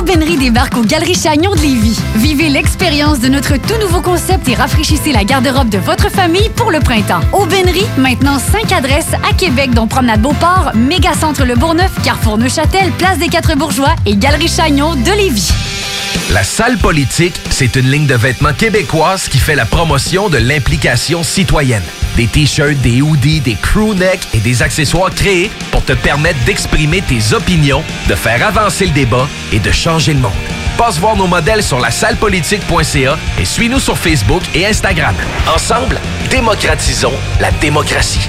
Aubainerie débarque aux Galeries Chagnon de Lévis. Vivez l'expérience de notre tout nouveau concept et rafraîchissez la garde-robe de votre famille pour le printemps. Aubainerie, maintenant 5 adresses à Québec, dont Promenade Beauport, Mégacentre Le Bourgneuf, Carrefour Neuchâtel, Place des Quatre Bourgeois et Galerie Chagnon de Lévis. La salle politique, c'est une ligne de vêtements québécoise qui fait la promotion de l'implication citoyenne. Des t-shirts, des hoodies, des crew necks et des accessoires créés pour te permettre d'exprimer tes opinions, de faire avancer le débat et de changer le monde. Passe voir nos modèles sur la sallepolitique.ca et suis-nous sur Facebook et Instagram. Ensemble, démocratisons la démocratie.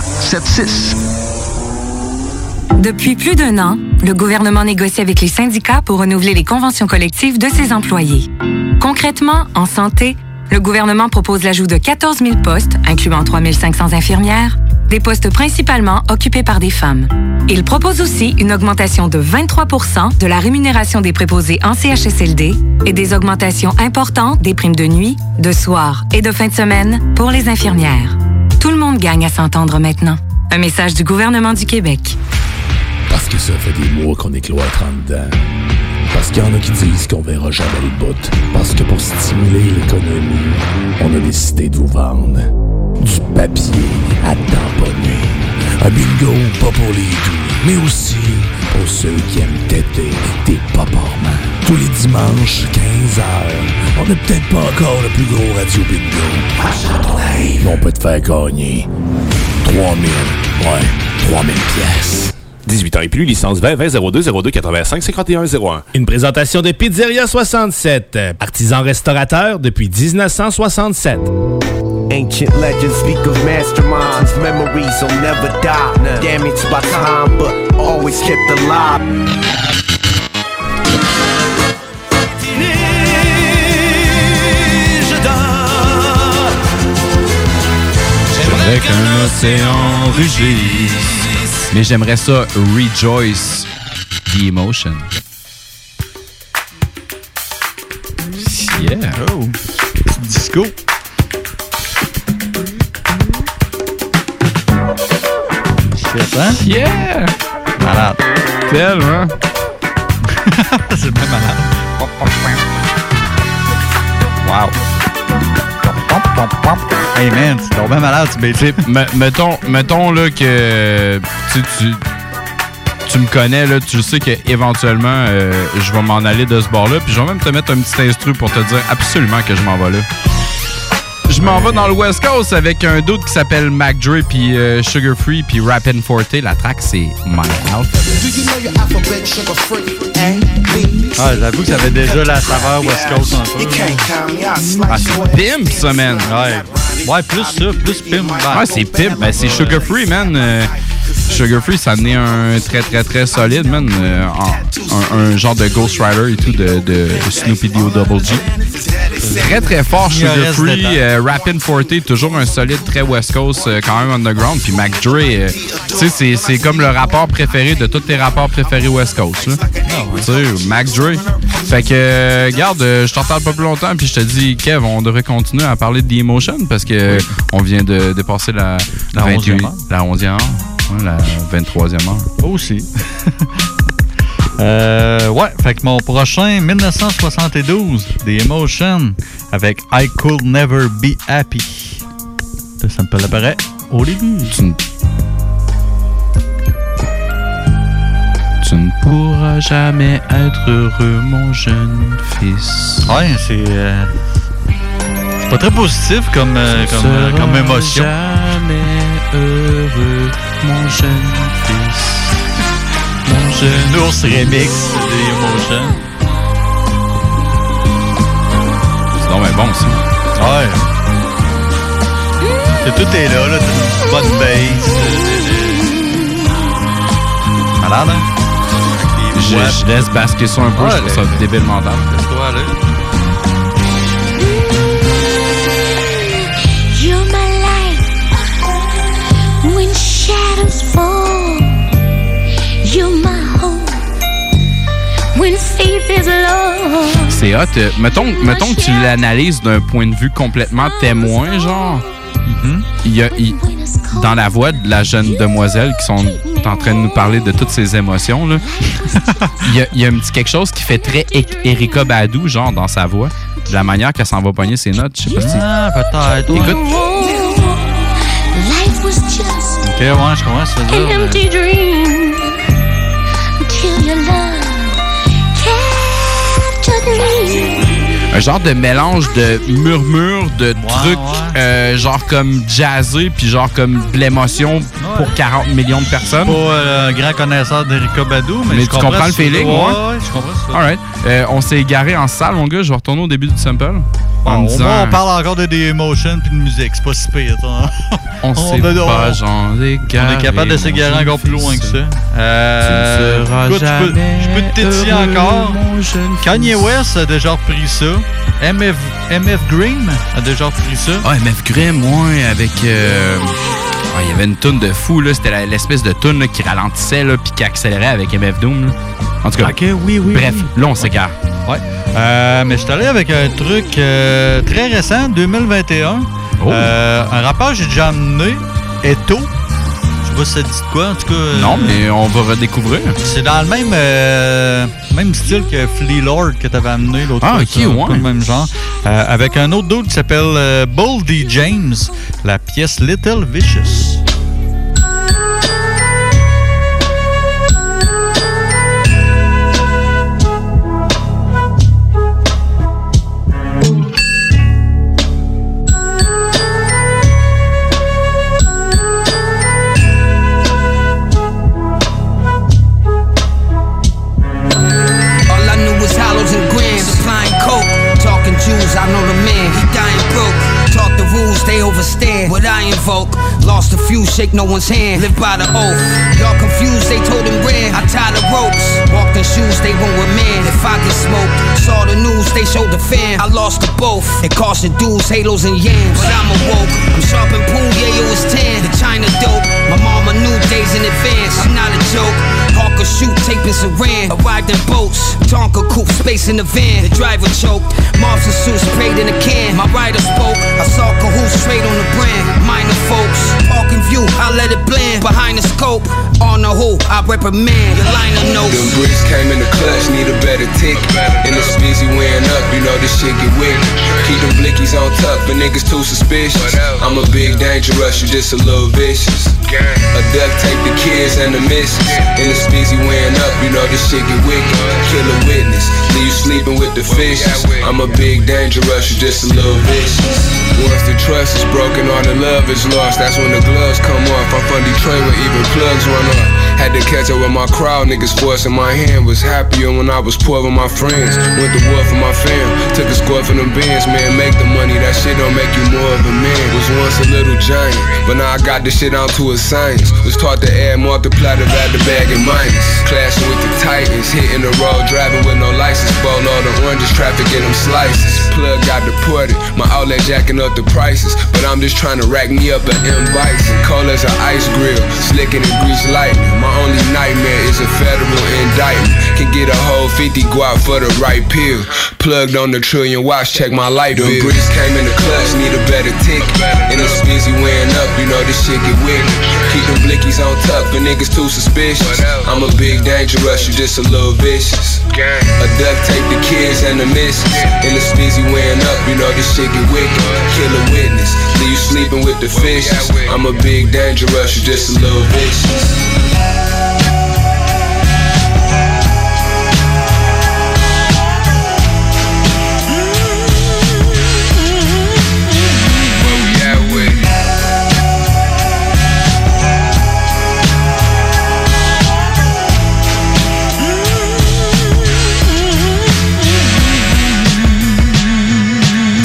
681 4476. Depuis plus d'un an, le gouvernement négocie avec les syndicats pour renouveler les conventions collectives de ses employés. Concrètement, en santé, le gouvernement propose l'ajout de 14 000 postes, incluant 3 500 infirmières, des postes principalement occupés par des femmes. Il propose aussi une augmentation de 23% de la rémunération des préposés en CHSLD et des augmentations importantes des primes de nuit, de soir et de fin de semaine pour les infirmières. Tout le monde gagne à s'entendre maintenant. Un message du gouvernement du Québec. Parce que ça fait des mois qu'on est cloître en. Parce qu'il y en a qui disent qu'on verra jamais le bout. Parce que pour stimuler l'économie, on a décidé de vous vendre du papier à tamponner. Un bingo pas pour les doux, mais aussi pour ceux qui aiment têter des paparmans. Tous les dimanches, 15h, on n'est peut-être pas encore le plus gros radio bingo. Mais on peut te faire gagner 3000, ouais, 3000 pièces. 18 ans et plus, licence 20 20 02 02 85 51 01. Une présentation de Pizzeria 67, artisan restaurateur depuis 1967. Ancient legends speak of masterminds. Memories will never die. Damaged by time, but always kept alive. J'aimerais qu'un océan rugisse. Mais j'aimerais ça Rejoice the Emotion. Yeah. Oh. Disco. Shit, hein? Yeah! Malade. Tellement. C'est bien malade. Wow. Hey man, c'est tombé malade, sais, me- mettons, mettons là que tu, tu, tu me connais, là, tu sais qu'éventuellement, euh, je vais m'en aller de ce bord-là, puis je vais même te mettre un petit instru pour te dire absolument que je m'en vais là. Je m'en vais dans le West Coast avec un doute qui s'appelle Mac Dre puis euh, Sugar Free puis Rappin' Forte. La track c'est My Alphabet. B, Ah, j'avoue que ça avait déjà la saveur West Coast un peu. Ah, c'est pimp ça, man. Ouais. Ouais, plus ça, plus pimp. Ouais, c'est pimp. Ben, c'est Sugar Free, man. Euh, Sugar Free, ça est un très, très, très solide, man. Euh, un, un genre de Ghost Rider et tout de, de Snoopy Dio Double G. Très, très fort, Sugar Free. Euh, Rappin' Forte, toujours un solide, très West Coast, euh, quand même underground. Puis Mac Dre, euh, tu sais, c'est- comme le rapport préféré de tous tes rapports préférés West Coast. là. Tu sais, Mac Dre. Fait que, regarde, euh, je t'en parle pas plus longtemps, puis je te dis, Kev, on devrait continuer à parler de The Emotion parce que on vient de dépasser la, La 28 11e heure. la 11e heure, ouais, la 23e heure. Aussi. Euh, ouais, fait que mon prochain, 1972, The Emotion, avec I Could Never Be Happy. Ça, me l'apparaît au début. Tu, tu ne pourras jamais être heureux, mon jeune fils. Ouais, c'est. euh, c'est pas très positif comme, euh, comme, euh, comme émotion. jamais heureux, mon jeune fils. Mon jeune Ours remix The Emotion. C'est donc bien bon, ça. Ouais. Et tout est là, là. Une bonne bass. euh, Malade, hein? Je, je laisse basquer ça un peu, Ouais, je trouve ça le- débile mental. Laisse-toi aller. C'est hot. Euh, Mettons, mettons que tu l'analyses d'un point de vue complètement témoin, genre. Il y a, il- dans la voix de la jeune demoiselle qui sont en train de nous parler de toutes ses émotions, là, il, y a, il y a un petit quelque chose qui fait très E- Erika Badou, genre, dans sa voix. De la manière qu'elle s'en va pogner ses notes. Je sais pas si. Ah, peut-être. ouais. Écoute. Life was just Ok, ouais, je comprends ce que Un genre de mélange de murmures, de trucs, euh, genre comme jazzé, puis genre comme de l'émotion pour 40 millions de personnes. Pas euh, un grand connaisseur d'Erika Badou, mais, Mais je tu comprends le feeling, ouais? ouais? Ouais, je comprends ça. Alright. Euh, on s'est égaré en salle, mon gars. Je vais retourner au début du sample. En disant, on parle encore de The Emotion puis de musique. C'est pas si pire, ça. on va- pas on- genre On est capable de s'égarer encore plus loin que ça. Euh, Tu écoute, je peux, je peux te tétiller encore. Kanye West a déjà repris ça. MF, MF Green a déjà repris ça. Ah, MF Grimm, ouais, avec. euh, ah, Il y avait une toune de fou, là. C'était l'espèce de toune là, qui ralentissait, là, puis qui accélérait avec MF Doom. là. En tout cas. Oui, oui. Bref, oui. là, on s'égare. Ouais. Euh, mais je suis allé avec un truc euh, très récent, 2021. Oh. Euh, un rappeur que j'ai déjà amené, Eto. Je sais pas si ça dit de quoi, en tout cas. Non, mais on va redécouvrir. C'est dans le même, même style que Flea Lord que tu avais amené l'autre Ah, fois. ok, un peu ouais. le même genre. Avec un autre dude qui s'appelle Boldy James, la pièce Little Vicious. Invoke. Lost a few, shake no one's hand, live by the oath. Y'all confused, they told him ran, I tied the ropes. Walked in shoes, they won't with man. If I get smoked, saw the news, they showed the fan. I lost the both. It cost the dudes, halos and yams. But I'm awoke, I'm sharp and pool, yeah, it was tan. The China dope, my mama knew days in advance. I'm not a joke. Hawker shoot, tape and saran. Arrived in boats, Tonka coupe, space in the van. The driver choked, Marvin suit sprayed in a can. My rider spoke, I saw Cahoot straight on the brand. Minor folks, parking view, I let it blend. Behind the scope, on the who I reprimand. Your liner notes. Them bricks came in the clutch, need a better tick. And it's busy wearing up, you know this shit get wicked. Keep them blickies on tuck, but niggas too suspicious. I'm a big dangerous, you just a little vicious. A duck take the kids and the missus. And it's busy wearing up, you know this shit get wicked. Kill a witness, leave you sleeping with the fishes. I'm a big dangerous, you just a little vicious. Once the trust is broken, all the love is lost. That's when the gloves come off. I'm from Detroit where even plugs run off. Had to catch up with my crowd, niggas forcing my hand. Was happier when I was poor with my friends. Went to war for my fam. Took a score for them bands, man. Make the money, that shit don't make you more of a man. Was once a little giant, but now I got this shit down to a science. Was taught to add, multiply, divide the bag and minus. Clashing with the Titans, hitting the road, driving with no license. Bowl all the oranges, traffic in them slices. Plug got deported, my outlet jacking up the prices. But I'm just trying to rack me up an M Bison. Cold as an ice grill, slicking and grease lightning. My only nightmare is a federal indictment. Can get a whole 50 guap for the right pill. Plugged on the trillion watch, check my light bill. Bricks came in the clutch, need a better tick. And it's busy wearing up, you know this shit get wicked. Keep them blickies on tuck, but niggas too suspicious. I'm a big dangerous, you just a little vicious. A duck take the kids and the missus. In the busy wearing up, you know this shit get wicked. Kill a witness, leave you sleeping with the fishes. I'm a big dangerous, you just a little vicious.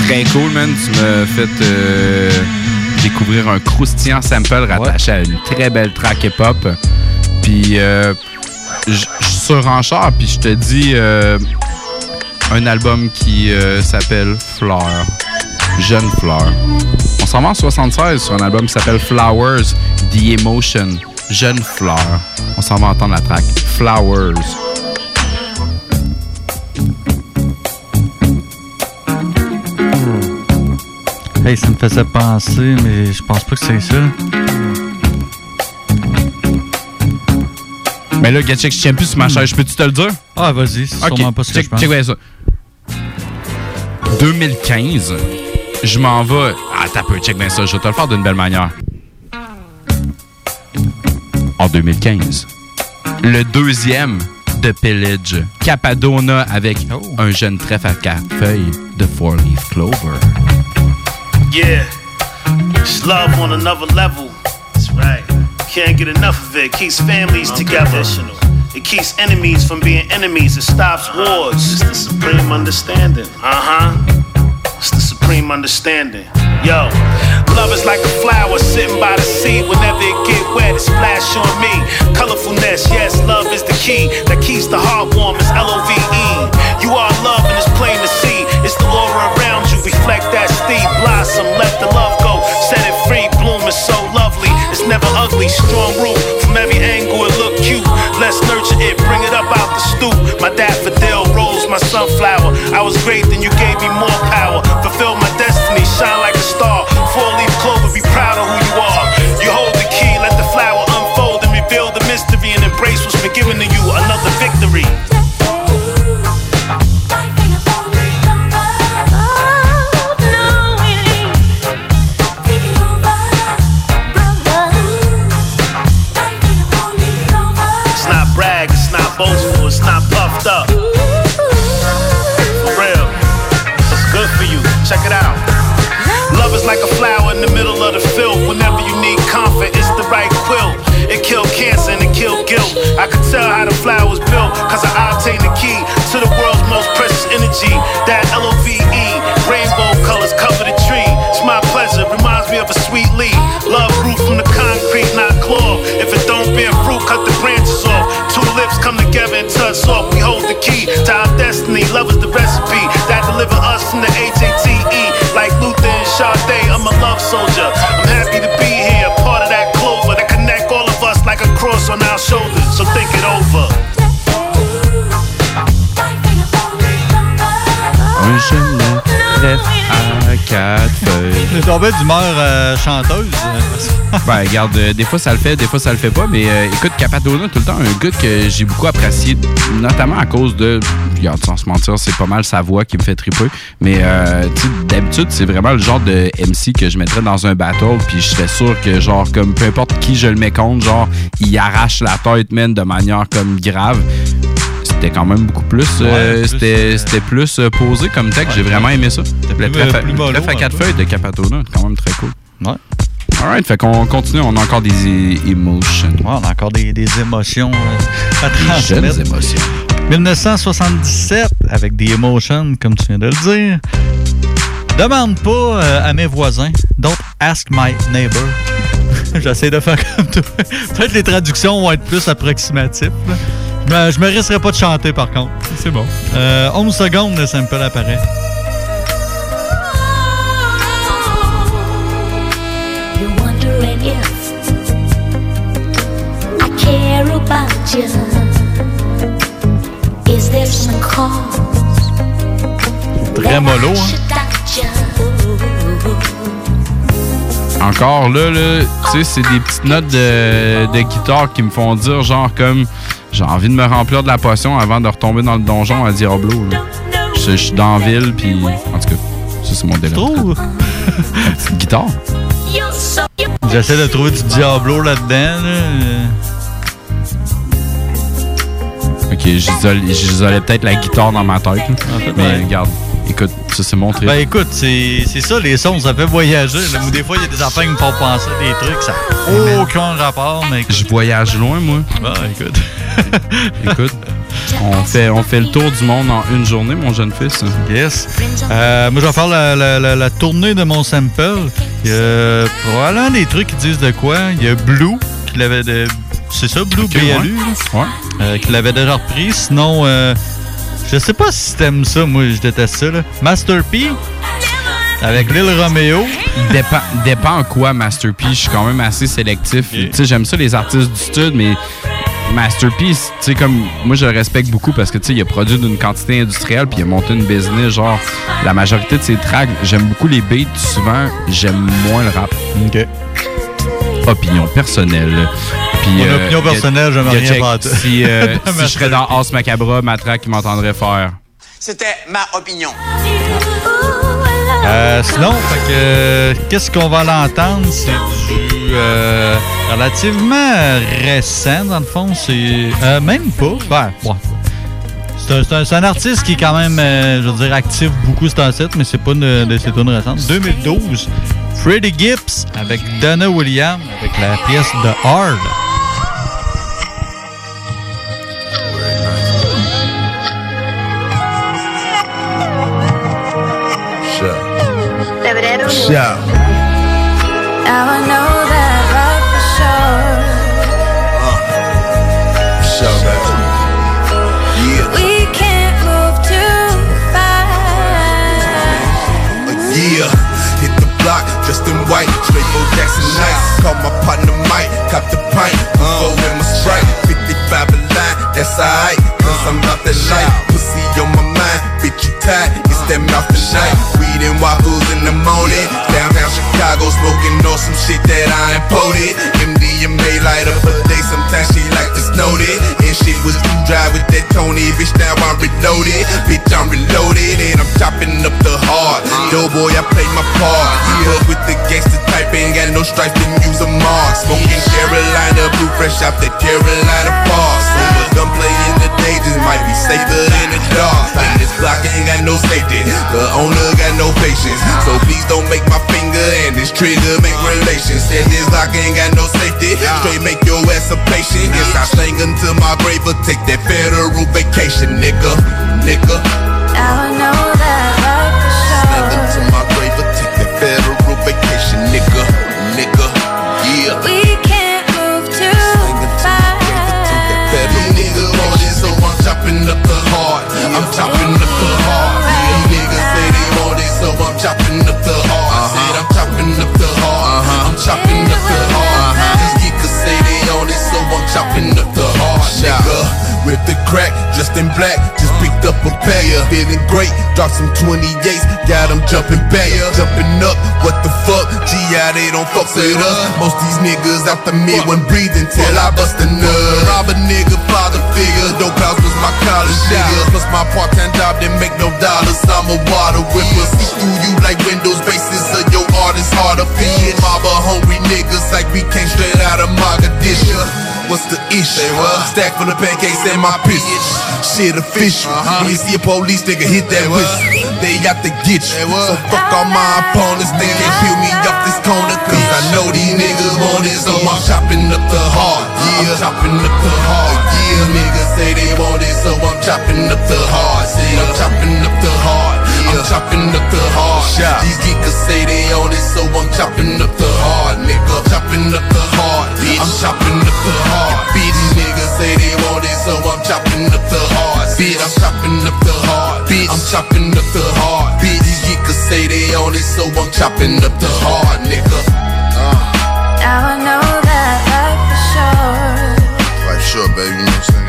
Très cool, man. Tu m'as fait euh, découvrir un croustillant sample rattaché à une très belle track hip-hop. Puis, euh, je je suis sur en char, puis je te dis euh, un album qui euh, s'appelle Fleur. Jeune Fleur. On s'en va en 76 sur un album qui s'appelle Flowers, The Emotion. Jeune Fleur. On s'en va entendre la track Flowers. Hey, ça me faisait penser, mais je pense pas que c'est ça. Mais là, Gatchek, je tiens plus sur ma chaise. Peux-tu te le dire? Ah, vas-y, c'est Ok, sûrement pas ce que check, je pense. check ça. 2015, je m'en vais. Ah, t'as peu, check bien ça. Je vais te le faire d'une belle manière. En 2015, le deuxième de Pillage, Capadona avec Oh. un jeune trèfle à quatre feuilles de Four Leaf Clover. Yeah, it's love on another level. That's right. Can't get enough of it. Keeps families together. It keeps enemies from being enemies. It stops wars. It's the supreme understanding. Uh huh. It's the supreme understanding. Yo, love is like a flower sitting by the sea. Whenever it get wet, it splash on me. Colorfulness, yes, love is the key that keeps the heart warm. It's L O V E. You are love, and it's plain to see. It's the aura around you. Reflect that steep blossom. Let the love go. Set it free. Bloom is so lovely. It's never ugly. Strong root from every angle. It look cute. Let's nurture it. Bring it up out the stoop. My daffodil rose my sunflower. I was great, then you gave me more power. Fulfill my destiny. Shine like a star. Key to our destiny. Love is the recipe that deliver us from the HATE. Like Luther and Sade, I'm a love soldier. I'm happy to be here, part of that clover that connect all of us like a cross on our shoulders. So think it over. Un jeune trèfle à quatre feuilles. tombé d'humeur euh, chanteuse. Ben, regarde, euh, des fois ça le fait, des fois ça le fait pas. Mais euh, écoute, Capatona, tout le temps, un gars que j'ai beaucoup apprécié, notamment à cause de. Regarde, sans se mentir, c'est pas mal sa voix qui me fait triper. Mais euh, d'habitude, c'est vraiment le genre de MC que je mettrais dans un battle. Puis je serais sûr que, genre, comme peu importe qui je le mets contre, genre, il arrache la tête, man, de manière comme grave. C'était quand même beaucoup plus. euh, Ouais, c'était euh, c'était plus euh, posé comme texte. J'ai vraiment aimé ça. Le trèfle à- quatre feuilles de Capatona, quand même très cool. Ouais. Alright, fait qu'on continue. On a encore des emotions. Ouais, on a encore des, des émotions euh, à Des transmettre. jeunes émotions. 1977, avec des emotions, comme tu viens de le dire. Demande pas à mes voisins. Don't ask my neighbor. J'essaie de faire comme toi. Peut-être les traductions vont être plus approximatives. là. Je me, je me risquerai pas de chanter, par contre. C'est bon. Euh, 11 secondes, le sample apparaît. Très mollo, hein? Encore là, là tu sais, c'est des petites notes de, de guitare qui me font dire, genre, comme j'ai envie de me remplir de la potion avant de retomber dans le donjon à Diablo. là. Je, je suis dans la ville, puis en tout cas, ça, c'est mon délire. trouves? La petite guitare. J'essaie de trouver du Diablo là-dedans. là. Ok, j'isolais peut-être la guitare dans ma tête. là. Mais ouais. regarde, écoute, ça, c'est mon trip. Ben écoute, c'est ça, les sons, ça fait voyager. là. Des fois, il y a des affaires qui me font penser à des trucs, ça n'a aucun rapport, mais écoute. Je voyage loin, moi. Bon, écoute. Écoute, on fait, on fait le tour du monde en une journée, mon jeune fils. Yes. Euh, moi, je vais faire la, la- la- la tournée de mon sample. Il y a probablement des trucs qui disent de quoi. Il y a Blue, qui l'avait de. C'est ça, Blue Ok, BLU, ouais. Euh, qui l'avait déjà repris. Sinon, euh, je sais pas si t'aimes ça. Moi, je déteste ça. Là. Master P, avec Lil Romeo. Dépend, dépend quoi, Master P. Je suis quand même assez sélectif. Tu sais, j'aime ça, les artistes du stud, mais Masterpiece, tu sais, comme moi, je le respecte beaucoup parce que, tu sais, il a produit d'une quantité industrielle puis il a monté une business. Genre, la majorité de ses tracks, j'aime beaucoup les beats. Souvent, j'aime moins le rap. OK. Opinion personnelle. Puis, Mon euh, opinion personnelle, gars, rien check, pas tout. Si, euh, De si je serais dans As Macabra, ma track, il m'entendrait faire. C'était ma opinion. Euh, sinon, fait que, qu'est-ce qu'on va l'entendre? C'est du euh, relativement récent, dans le fond. C'est euh, même pas. Ben, ouais. C'est un, c'est un- c'est un artiste qui est quand même, euh, je veux dire, actif beaucoup sur un site, mais c'est pas de, de ses tunes récentes. 2012, Freddie Gibbs avec Donna Williams avec la pièce The Hard. Shout. Shit that I imported. MDMA light up a day, sometimes she like to snow it. And dry with that Tony, bitch, now I'm reloaded. Bitch, I'm reloaded, and I'm chopping up the hard. Doughboy, I play my part. But with the gangster type, ain't got no stripes, didn't use a mark. Smoking Carolina, blue fresh out that Carolina bar. So the gunplay in the just might be safer in the dark. And this block ain't got no safety. The owner got no patience. So please don't make my finger and this trigger make relations. Said this lock ain't got no safety. Straight make your ass a patient. Yes, I sing until my grave, but take that federal vacation, nigga. Nigga. Now I know that right for Sing sure. until my grave, but take that federal vacation, nigga. Nigga. Yeah. We can't move too fast. Federal nigga want it, so I'm chopping up the heart. I'm chopping up the heart. Yeah, niggas say they want it, so I'm chopping up the heart. Uh-huh. Said I'm chopping up the heart. Uh-huh. I'm chopping up the heart. On it, so I'm chopping up the heart, nigga. with the crack, dressed in black, just picked up a pair. Feeling great, dropped some 28s, got them jumping back, jumping up. What the fuck? G.I. they don't fuck with us. Most these niggas out the mid when breathing till I bust a nut. Rob a nigga, father figure, dope house was my college nigga. Plus my part-time job didn't make no dollars. I'm a water whipper, see through you like windows, bases of your art is harder. Feed mob hungry niggas like we came straight out of Mogadishu. What's the issue? Stack full of pancakes in my piss. Shit official. Uh-huh. When you see a police nigga hit that whistle, they out to get you. So fuck all my opponents, they can't peel me off this corner. Cause I know these niggas want it, so I'm chopping up the heart. Yeah, I'm chopping up the heart. Yeah, niggas say they want it, so I'm chopping up the heart. See, I'm chopping up the heart. I'm chopping up the heart. These geekers say they own it, so I'm chopping up the heart, nigga. Chopping up the heart. I'm chopping up the heart. Bitch, these niggas say they want it, so I'm chopping up the heart. Bitch, I'm chopping up the heart. Bitch, I'm chopping up the heart. Bitch, these geekers say they own it, so I'm chopping up the heart, nigga. Now I know that life is short. Life short, baby. You know what I'm saying?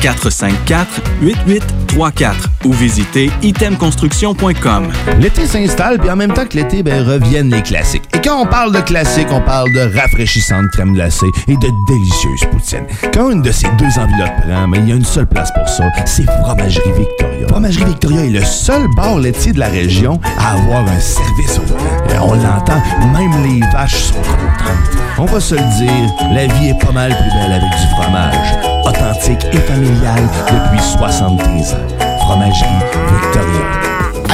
418-454-8834 ou visitez itemconstruction.com. L'été s'installe, puis en même temps que l'été, ben, reviennent les classiques. Et quand on parle de classiques, on parle de rafraîchissante crème glacée et de délicieuse poutine. Quand une de ces deux enveloppes prend, mais il y a une seule place pour ça, c'est Fromagerie Victoria. Fromagerie Victoria est le seul bar laitier de la région à avoir un service au volant. Et on l'entend, même les vaches sont contentes. On va se le dire, la vie est pas mal plus belle avec du fromage. Authentique et familial depuis 73 ans. Fromagerie Victoria.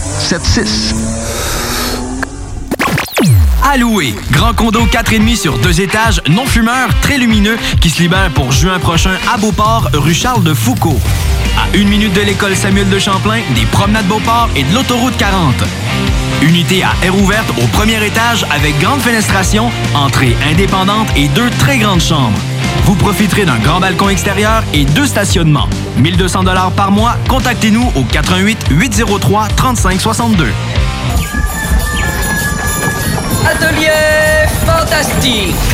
681 4476. à louer. Grand condo 4,5 sur deux étages, non fumeur, très lumineux, qui se libère pour juin prochain à Beauport, rue Charles de Foucault. À une minute de l'école Samuel de Champlain, des promenades Beauport et de l'autoroute 40. Unité à air ouverte au premier étage avec grande fenestration, entrée indépendante et deux très grandes chambres. Vous profiterez d'un grand balcon extérieur et deux stationnements. 1200 dollars par mois. Contactez-nous au 88 803 35 62. Atelier fantastique.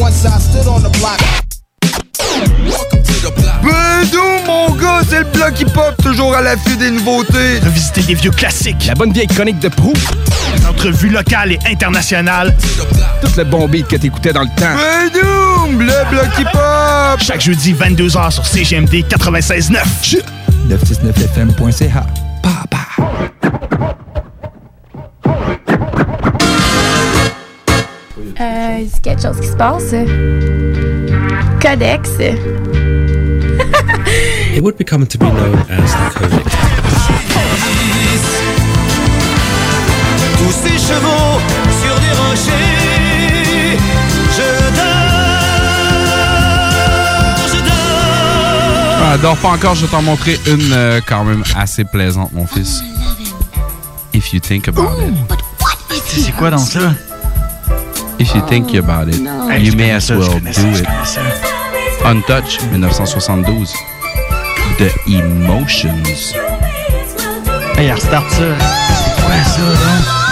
Once I stood on the block. Bédou, mon gars, c'est le bloc hip-hop, toujours à l'affût des nouveautés. Revisiter des vieux classiques. La bonne vieille chronique de proue. Les entrevues locales et internationales. Tout le bon beat que t'écoutais dans le temps. Bédou, le bloc hip-hop. Chaque jeudi, 22h sur CGMD 96.9. 969fm.ca. Euh, quelque chose qui se passe? Codex. It would become to be known as the Codex. Tous ces chevaux sur des rochers. Je dors, je dors. Ah, dors pas encore, je vais t'en montrer une euh, quand même assez plaisante, mon fils. If you think about it. C'est quoi dans ça? If you think about it, Hey, you may as ça, well do it. Untouch, 1972. The Emotions. Hey, restart ça. C'est quoi ça, donc?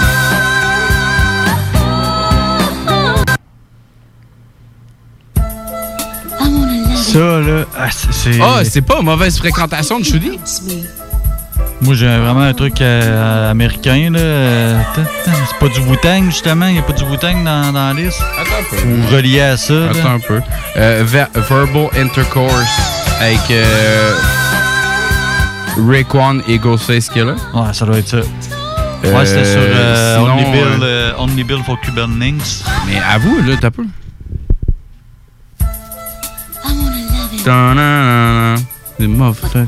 Ça, là, ah, c'est-. Ah, c'est pas mauvaise fréquentation de Shudi? Moi, j'ai vraiment un truc euh, américain, là. Euh, C'est pas du Wu-Tang, justement. Il n'y a pas du Wu-Tang dans, dans la liste. Attends un peu. Ou relié à ça. là. Attends un peu. Euh, ver- verbal Intercourse avec euh, Raekwon et Ghostface Killer. Ouais, ça doit être ça. Euh, ouais, c'était sur euh, sinon, Only, Bill, euh, euh, Only Bill for Cuban Links. Mais avoue, là, t'as peu. Ta-na-na-na. Des motherfuckers.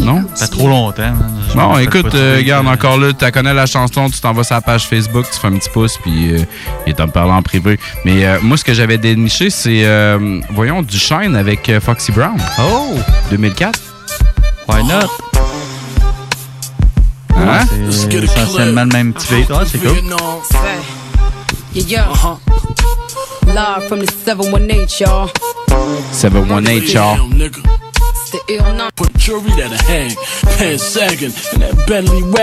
Non? Ça fait trop longtemps. hein. Je rappelle écoute, pas euh, regarde, euh. encore là, tu connais la chanson, tu t'en vas sur la page Facebook, tu fais un petit pouce, puis euh, il t'en parle en privé. Mais euh, moi, ce que j'avais déniché, c'est, euh, voyons, du Shine avec euh, Foxy Brown. Oh! 2004. Why not? Hein? C'est essentiellement le même petit beat. Ouais, c'est cool. Yeah, yeah. Uh-huh. Live from the 718, y'all. 718, y'all.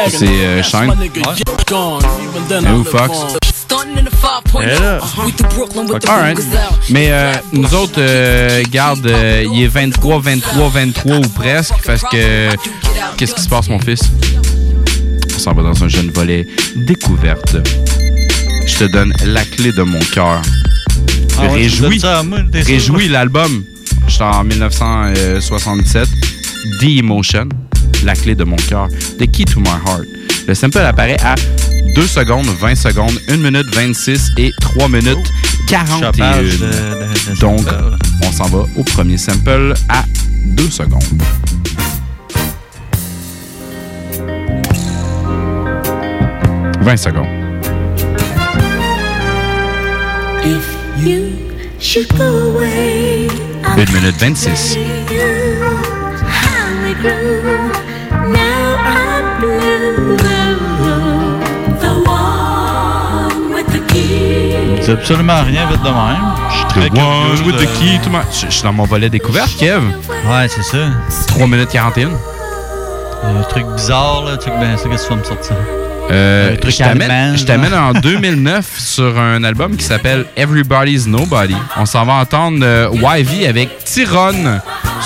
C'est, euh, Shine? Ouais. Fox? on. Stunting in the 5.0. Et là. We through Brooklyn with the Alright. Gazelle. Mais euh, nous autres, euh, garde, euh, il est 23, 23, 23 ou presque. Parce que. Qu'est-ce qui se passe, mon fils? On s'en va dans un jeune volet découverte. Je te donne la clé de mon cœur. Ah ouais, Réjouis. Réjouis l'album. J'étais en 1977. The Emotion. La clé de mon cœur. The Key to My Heart. Le sample apparaît à 2 secondes, 20 secondes, 1 minute 26 et 3 minutes 41. De- de- de Donc, sample. on s'en va au premier sample à 2 secondes. « 20 secondes. If you should go away, 1 minute 26. how we grew. Now I'm blue. The one with the key dis absolument rien vite de même. Je suis très The one curieuse, with the key to my- Je je suis dans mon volet découverte, Kev. Ouais, c'est ça. 3 minutes 41. Un truc bizarre, là. Tu sais, ben, c'est qu'est-ce que tu vas me sortir? Euh, je t'amène- je en 2009 sur un album qui s'appelle Everybody's Nobody. On s'en va entendre euh, YV avec Tyrone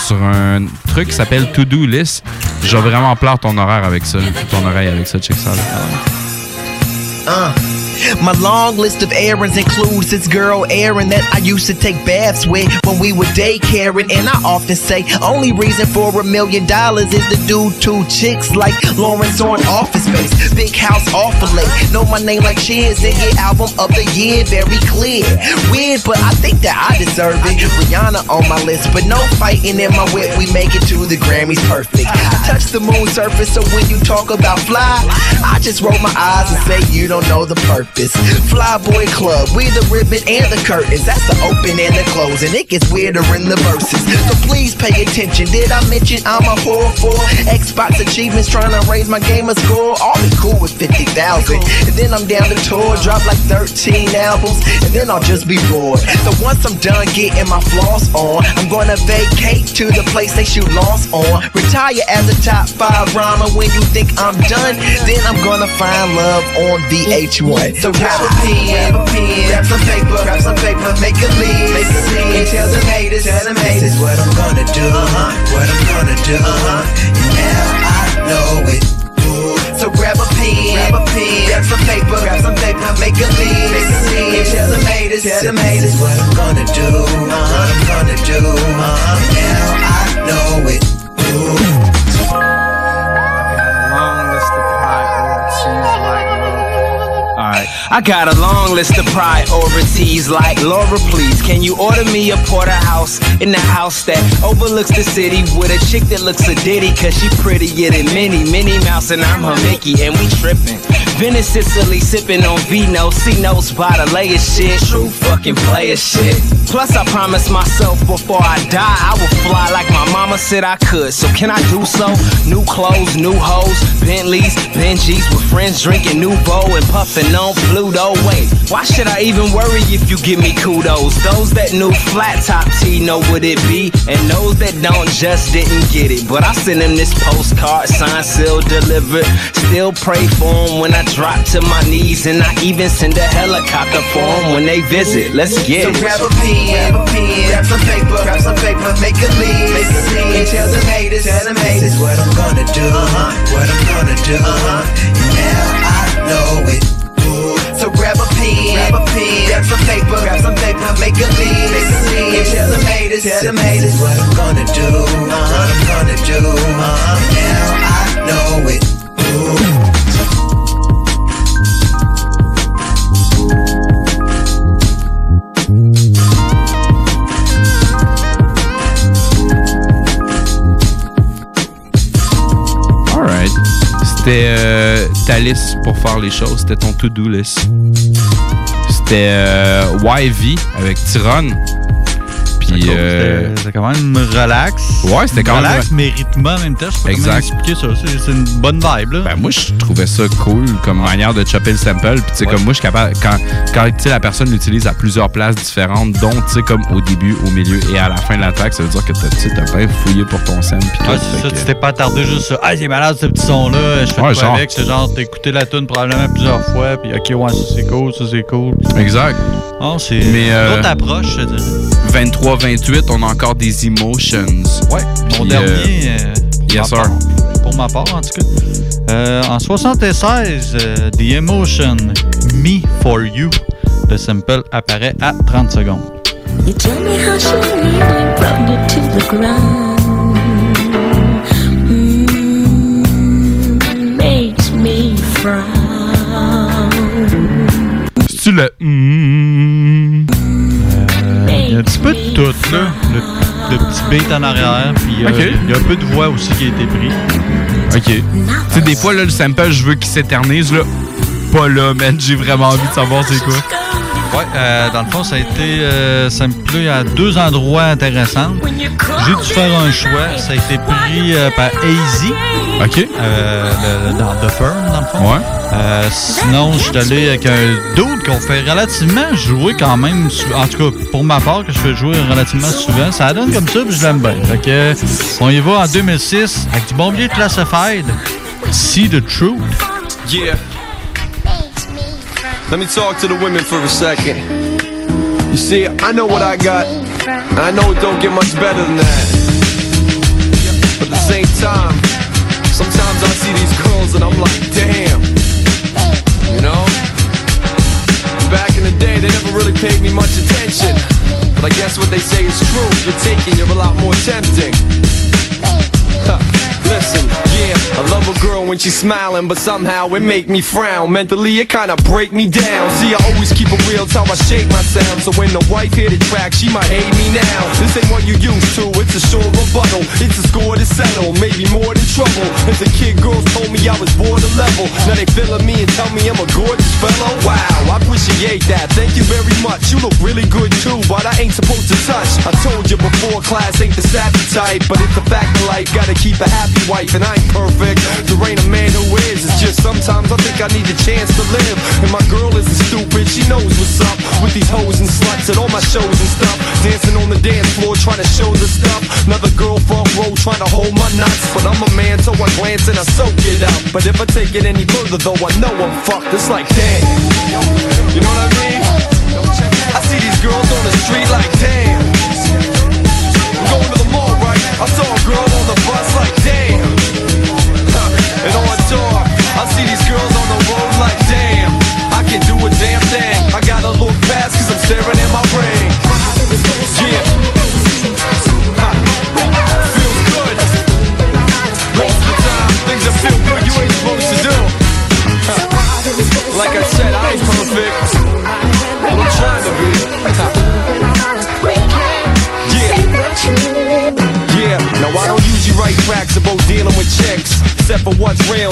sur un truc qui s'appelle To Do List. Je vais vraiment plaire ton horaire avec ça, ton oreille avec ça, check ça. là. Uh. My long list of errands includes this girl Erin that I used to take baths with when we were daycaring. And I often say, only reason for a million dollars is to do two chicks like Lawrence on Office Space. Big house awful late. Know my name like Cheers and get album of the year very clear. Weird, but I think that I deserve it. Rihanna on my list, but no fighting in my whip. We make it to the Grammys perfect. I touch the moon surface, so when you talk about fly, I just roll my eyes and say you don't know the purpose. Flyboy Club, we the ribbon and the curtains. That's the open and the closing. It gets weirder in the verses. So please pay attention. Did I mention I'm a whore for Xbox achievements? Trying to raise my gamer score. I'll be cool with 50,000. And then I'm down to tour, drop like 13 albums. And then I'll just be bored. So once I'm done getting my floss on, I'm gonna vacate to the place they shoot Lost on. Retire as a top five rhymer when you think I'm done. Then I'm gonna find love on VH1. So grab a pen, grab a pen, grab some paper, grab some paper, make a list, make a list, and tell them haters, tell them haters. This is what I'm gonna do, uh-huh. what I'm gonna do, uh-huh. And now I know it. So grab a pen, grab a pen, grab some paper, grab some paper, make a list, make a list, and tell them haters, tell them haters. This is what I'm gonna do, uh-huh. what I'm gonna do, uh-huh. And now I know it. Long Alright. I got a long list of priorities like Laura, please. Can you order me a porterhouse in the house that overlooks the city with a chick that looks a ditty? Cause she prettier than Minnie, Minnie Mouse, and I'm her Mickey, and we trippin'. Venice, Sicily, sippin' on vino. See notes by the layers shit. True fucking player shit. Plus, I promised myself before I die, I would fly like my mama said I could. So, can I do so? New clothes, new hoes, Bentleys, Benjis with friends drinking Nouveau and puffin' on Pluto. Wait, why should I even worry if you give me kudos? Those that knew flat top T know what it be, and those that don't just didn't get it. But I send them this postcard, signed, sealed, delivered. Still pray for them when I drop to my knees, and I even send a helicopter for them when they visit. Let's get So it. grab a pen, grab a pen, grab some paper, grab some paper, make a list, make a list, and tell them haters, tell them haters. This is what I'm gonna do, uh-huh. what I'm gonna do, uh-huh. And now I know it. Grab a pen, grab a pen, grab some paper, grab some paper, make a list, make a list, and tell them haters, tell them haters. This what I'm gonna do, uh-huh. what I'm gonna do, uh-huh. Now I know it. C'était euh, ta liste pour faire les choses. C'était ton to-do list. C'était euh, YV avec Tyrone. Puis, euh, quand même relax. Ouais, c'était quand relax, même. Relax, mais rythmé en même temps. Je sais exact. expliquer ça. C'est une bonne vibe. Là. Ben, moi, je trouvais ça cool comme manière de chopper le sample. Puis, tu sais, comme moi, je suis capable. Quand, quand la personne l'utilise à plusieurs places différentes, dont, tu sais, comme au début, au milieu et à la fin de l'attaque, ça veut dire que tu as bien fouillé pour ton sample. Tu t'es pas attardé juste sur Ah, c'est malade ce petit son-là. Je fais ouais, genre... avec. C'est genre, t'as la tune probablement plusieurs fois. Puis, OK, ouais, ça c'est cool, ça c'est cool. Exact. Oh, c'est une autre euh, approche, 23 3,28, on a encore des Emotions. Ouais, mon dernier. Euh, euh yes, sir. Pour ma part, en tout cas. Euh, en 76, euh, The Emotion, Me For You, le sample apparaît à 30 secondes. You C'est-tu le mm? Il y a un petit peu de tout, là. Le, le petit beat en arrière, puis euh, il y a un peu de voix aussi qui a été pris. Ok. Tu sais, des fois, là, le sample, je veux qu'il s'éternise, là. Pas là, man. J'ai vraiment envie de savoir c'est quoi. Ouais, euh, dans le fond, ça a été euh, samplé à deux endroits intéressants. J'ai dû faire un choix. Ça a été pris euh, par AZ. OK. Euh, le- dans The Firm, dans le fond. Ouais. Euh, sinon, je suis allé avec un dude qu'on fait relativement jouer quand même. En tout cas, pour ma part, que je fais jouer relativement souvent. Ça donne comme ça, puis je l'aime bien. Fait que, on y va en 2006 avec du bon vieux Classified. See the Truth. Yeah. Let me talk to the women for a second. You see, I know what I got. and I know it don't get much better than that. But at the same time, sometimes I see these girls and I'm like, damn. You know? Back in the day, they never really paid me much attention. But I guess what they say is true. You're taking, you're a lot more tempting. Listen, yeah, I love a girl when she's smiling, but somehow it make me frown. Mentally, it kinda break me down. See, I always keep it real, it's how I shape my sound. So when the wife hit the track, she might hate me now. This ain't what you used to, it's a sure rebuttal. It's a score to settle, maybe more than trouble. As a kid, girls told me I was border level. Now they feeling me and tell me I'm a gorgeous fellow. Wow, I appreciate that. Thank you very much. You look really good too, but I ain't supposed to touch. I told you before, class ain't the savvy type, but it's a fact of life. Gotta keep a happy wife, and I ain't perfect. There ain't a man who is. It's just sometimes I think I need a chance to live. And my girl isn't stupid. She knows what's up with these hoes and sluts at all my shows and stuff. Dancing on the dance floor, trying to show the stuff. Another girl front row trying to hold my nuts, but I'm a man, so I glance and I soak it up. But if I take it any further, though, I know I'm fucked. It's like damn. You know what I mean? I see these girls on the street like damn. Perfect.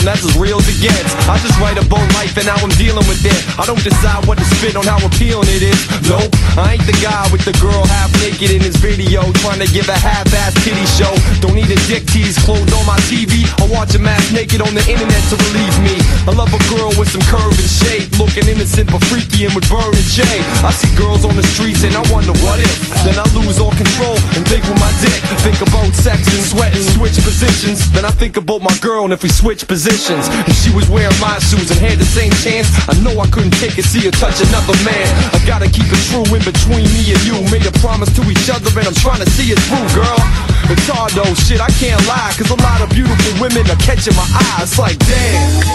That's as real as it gets. I just write about life and how I'm dealing with it. I don't decide what to spit on how appealing it is. Nope, I ain't the guy with the girl half naked in his video. Trying to give a half-ass titty show. Don't need a dick tease clothed on my TV. I watch a ass naked on the internet to relieve me. I love a girl with some curve and shape. Looking innocent but freaky and with burn and J. I see girls on the streets and I wonder what if. Then I lose all control and think with my dick. Think about sex and sweat and switch positions. Then I think about my girl and if we switch positions. If she was wearing my shoes and had the same chance, I know I couldn't take it, see her touch another man. I gotta keep it true in between me and you. Made a promise to each other and I'm trying to see it through, girl. It's hard though, shit, I can't lie. Cause a lot of beautiful women are catching my eye. It's like, damn.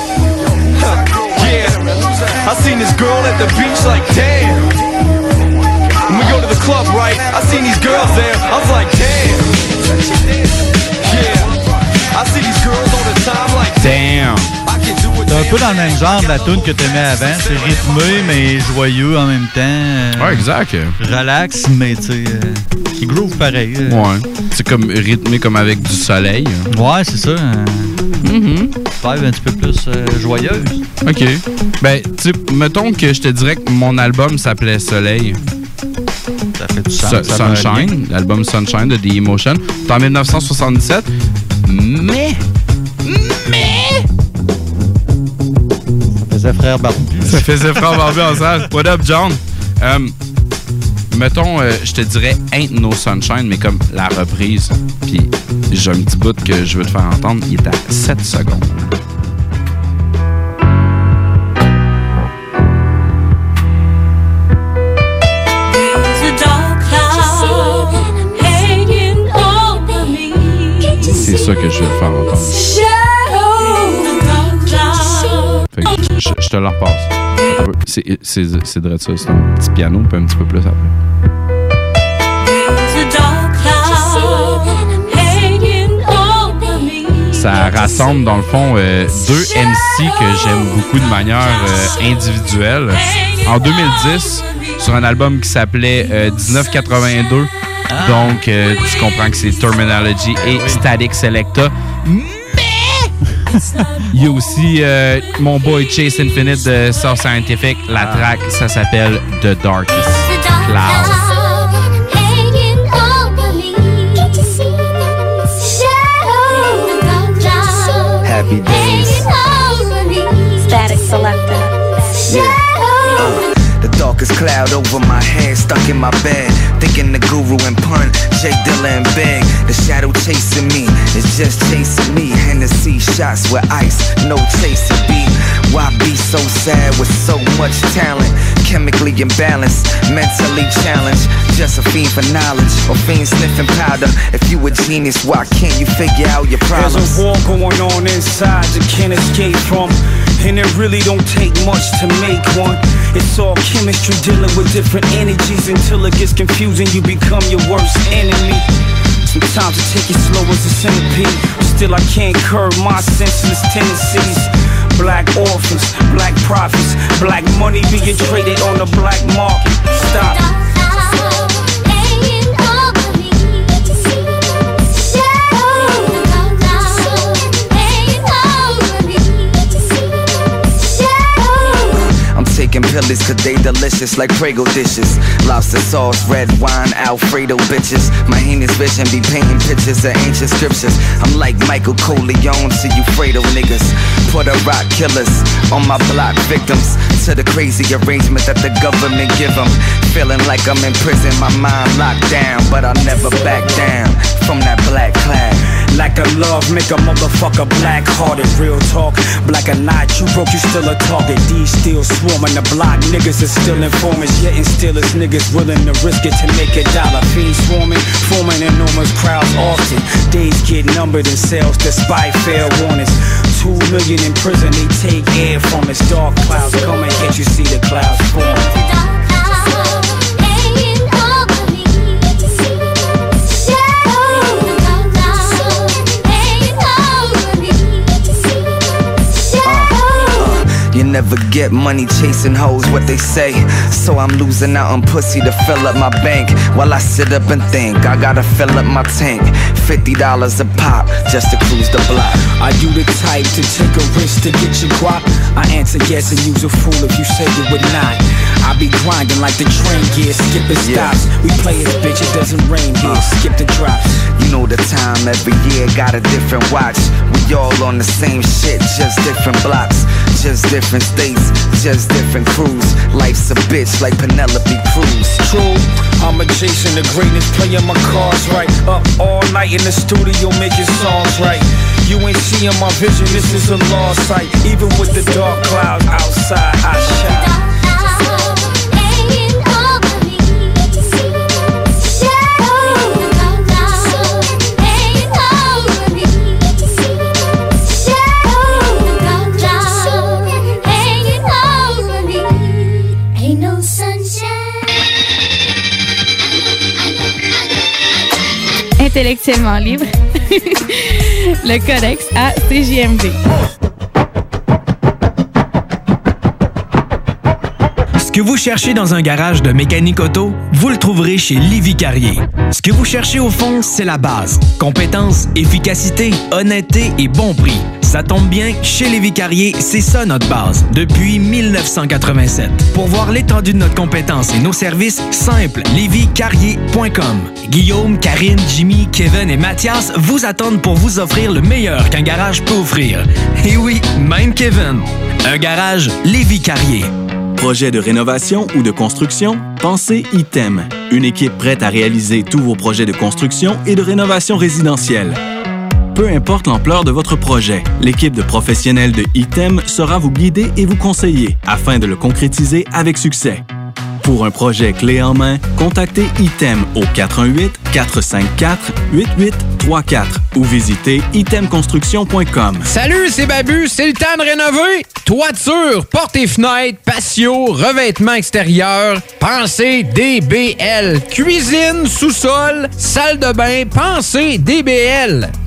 Huh, yeah. I seen this girl at the beach like, damn. When we go to the club, right? I seen these girls there. I was like, damn. Yeah. I see these girls like, Damn. C'est un peu dans le même genre de la tune que tu aimais avant. C'est rythmé, mais joyeux en même temps. Euh, Ouais, exact. Relax, mais tu sais, euh, qui groove pareil. euh. Ouais. C'est comme rythmé comme avec du soleil. Ouais, c'est ça. Vibe un petit peu plus joyeuse. OK. Ben, tu mettons que je te dirais que mon album s'appelait Soleil. Ça fait du sens. Su- ça va Sunshine, l'album Sunshine de The Emotion. C'est en 1977. Mais. Mais. Faisait frère barbu. Ça faisait frère barbu ensemble. What up, John? Euh, mettons, euh, je te dirais Ain't No Sunshine, mais comme la reprise. Puis j'ai un petit bout que je veux te faire entendre. Il est à 7 secondes. C'est ça que je veux te faire entendre. Fait que je, je te le repasse. Attends un peu. C'est c'est c'est de ça, c'est un petit piano, puis un petit peu plus après. Ça rassemble dans le fond euh, deux MC que j'aime beaucoup de manière euh, individuelle. En 2010, sur un album qui s'appelait euh, 1982. Donc, euh, tu comprends que c'est Terminology et Static Selecta. Il y a aussi euh, mon boy Chase Infinite de Source Scientific. La track, ça s'appelle The Darkest Cloud. Happy days. Static selector. Uh, the darkest cloud over my head, stuck in my bed. Thinking the guru and pun, Jay Dilla and Big. The shadow chasing me, it's just chasing me. Hennessy shots with ice, no chasing beat. Why be so sad with so much talent? Chemically imbalanced, mentally challenged. Just a fiend for knowledge, or fiend sniffing powder. If you a genius, why can't you figure out your problems? There's a war going on inside you can't escape from. And it really don't take much to make one. It's all chemistry dealing with different energies until it gets confusing. You become your worst enemy. Sometimes I take it slow as a centipede. Still, I can't curb my senseless tendencies. Black orphans, black prophets, black money being traded on the black market. Stop. I'm pillies cause they delicious like Prego dishes. Lobster sauce, red wine, Alfredo bitches. My heinous vision be painting pictures of ancient scriptures. I'm like Michael Corleone to you Fredo niggas. Put a rock killers on my block victims. To the crazy arrangement that the government give them. Feeling like I'm in prison, my mind locked down. But I'll never back down from that black cloud. Like a love, make a motherfucker black hearted. Real talk, black or not, you broke, you still a target. These still swarming the block, niggas are still informants. Yet and still is niggas willing to risk it to make a dollar. Fiends swarming, forming enormous crowds often. Days get numbered in cells despite fair warnings. Two million in prison, they take air from us. Dark clouds come and can't you see the clouds form? Never get money chasing hoes, what they say. So I'm losing out on pussy to fill up my bank. While I sit up and think, I gotta fill up my tank. $50 a pop just to cruise the block. Are you the type to take a risk to get your guap? I answer yes and use a fool if you say you would not. I be grinding like the train gear, skipping stops. We play it, bitch, it doesn't rain here. Uh. Skip the drops. Know the time every year got a different watch. We all on the same shit, just different blocks, just different states, just different crews. Life's a bitch like Penelope Cruz. True, I'm chasing the greatness, playing my cards right. Up all night in the studio making songs right. You ain't seeing my vision, this is a lost sight. Even with the dark clouds outside, I shine. Intellectuellement libre. le codex à. Ce que vous cherchez dans un garage de mécanique auto, vous le trouverez chez Livy Carrier. Ce que vous cherchez au fond, c'est la base. Compétence, efficacité, honnêteté et bon prix. Ça tombe bien, chez Lévi Carrier, c'est ça notre base, depuis 1987. Pour voir l'étendue de notre compétence et nos services, simple, lévicarrier.com. Guillaume, Karine, Jimmy, Kevin et Mathias vous attendent pour vous offrir le meilleur qu'un garage peut offrir. Et oui, même Kevin. Un garage Lévi Carrier. Projet de rénovation ou de construction? Pensez ITEM. Une équipe prête à réaliser tous vos projets de construction et de rénovation résidentielle. Peu importe l'ampleur de votre projet, l'équipe de professionnels de ITEM sera vous guider et vous conseiller afin de le concrétiser avec succès. Pour un projet clé en main, contactez ITEM au 418-454-8834 ou visitez itemconstruction.com. Salut, c'est Babu, c'est le temps de rénover. Toiture, portes et fenêtres, patio, revêtement extérieur, pensez DBL. Cuisine, sous-sol, salle de bain, pensez DBL.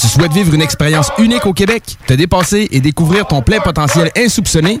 Tu souhaites vivre une expérience unique au Québec, te dépasser et découvrir ton plein potentiel insoupçonné?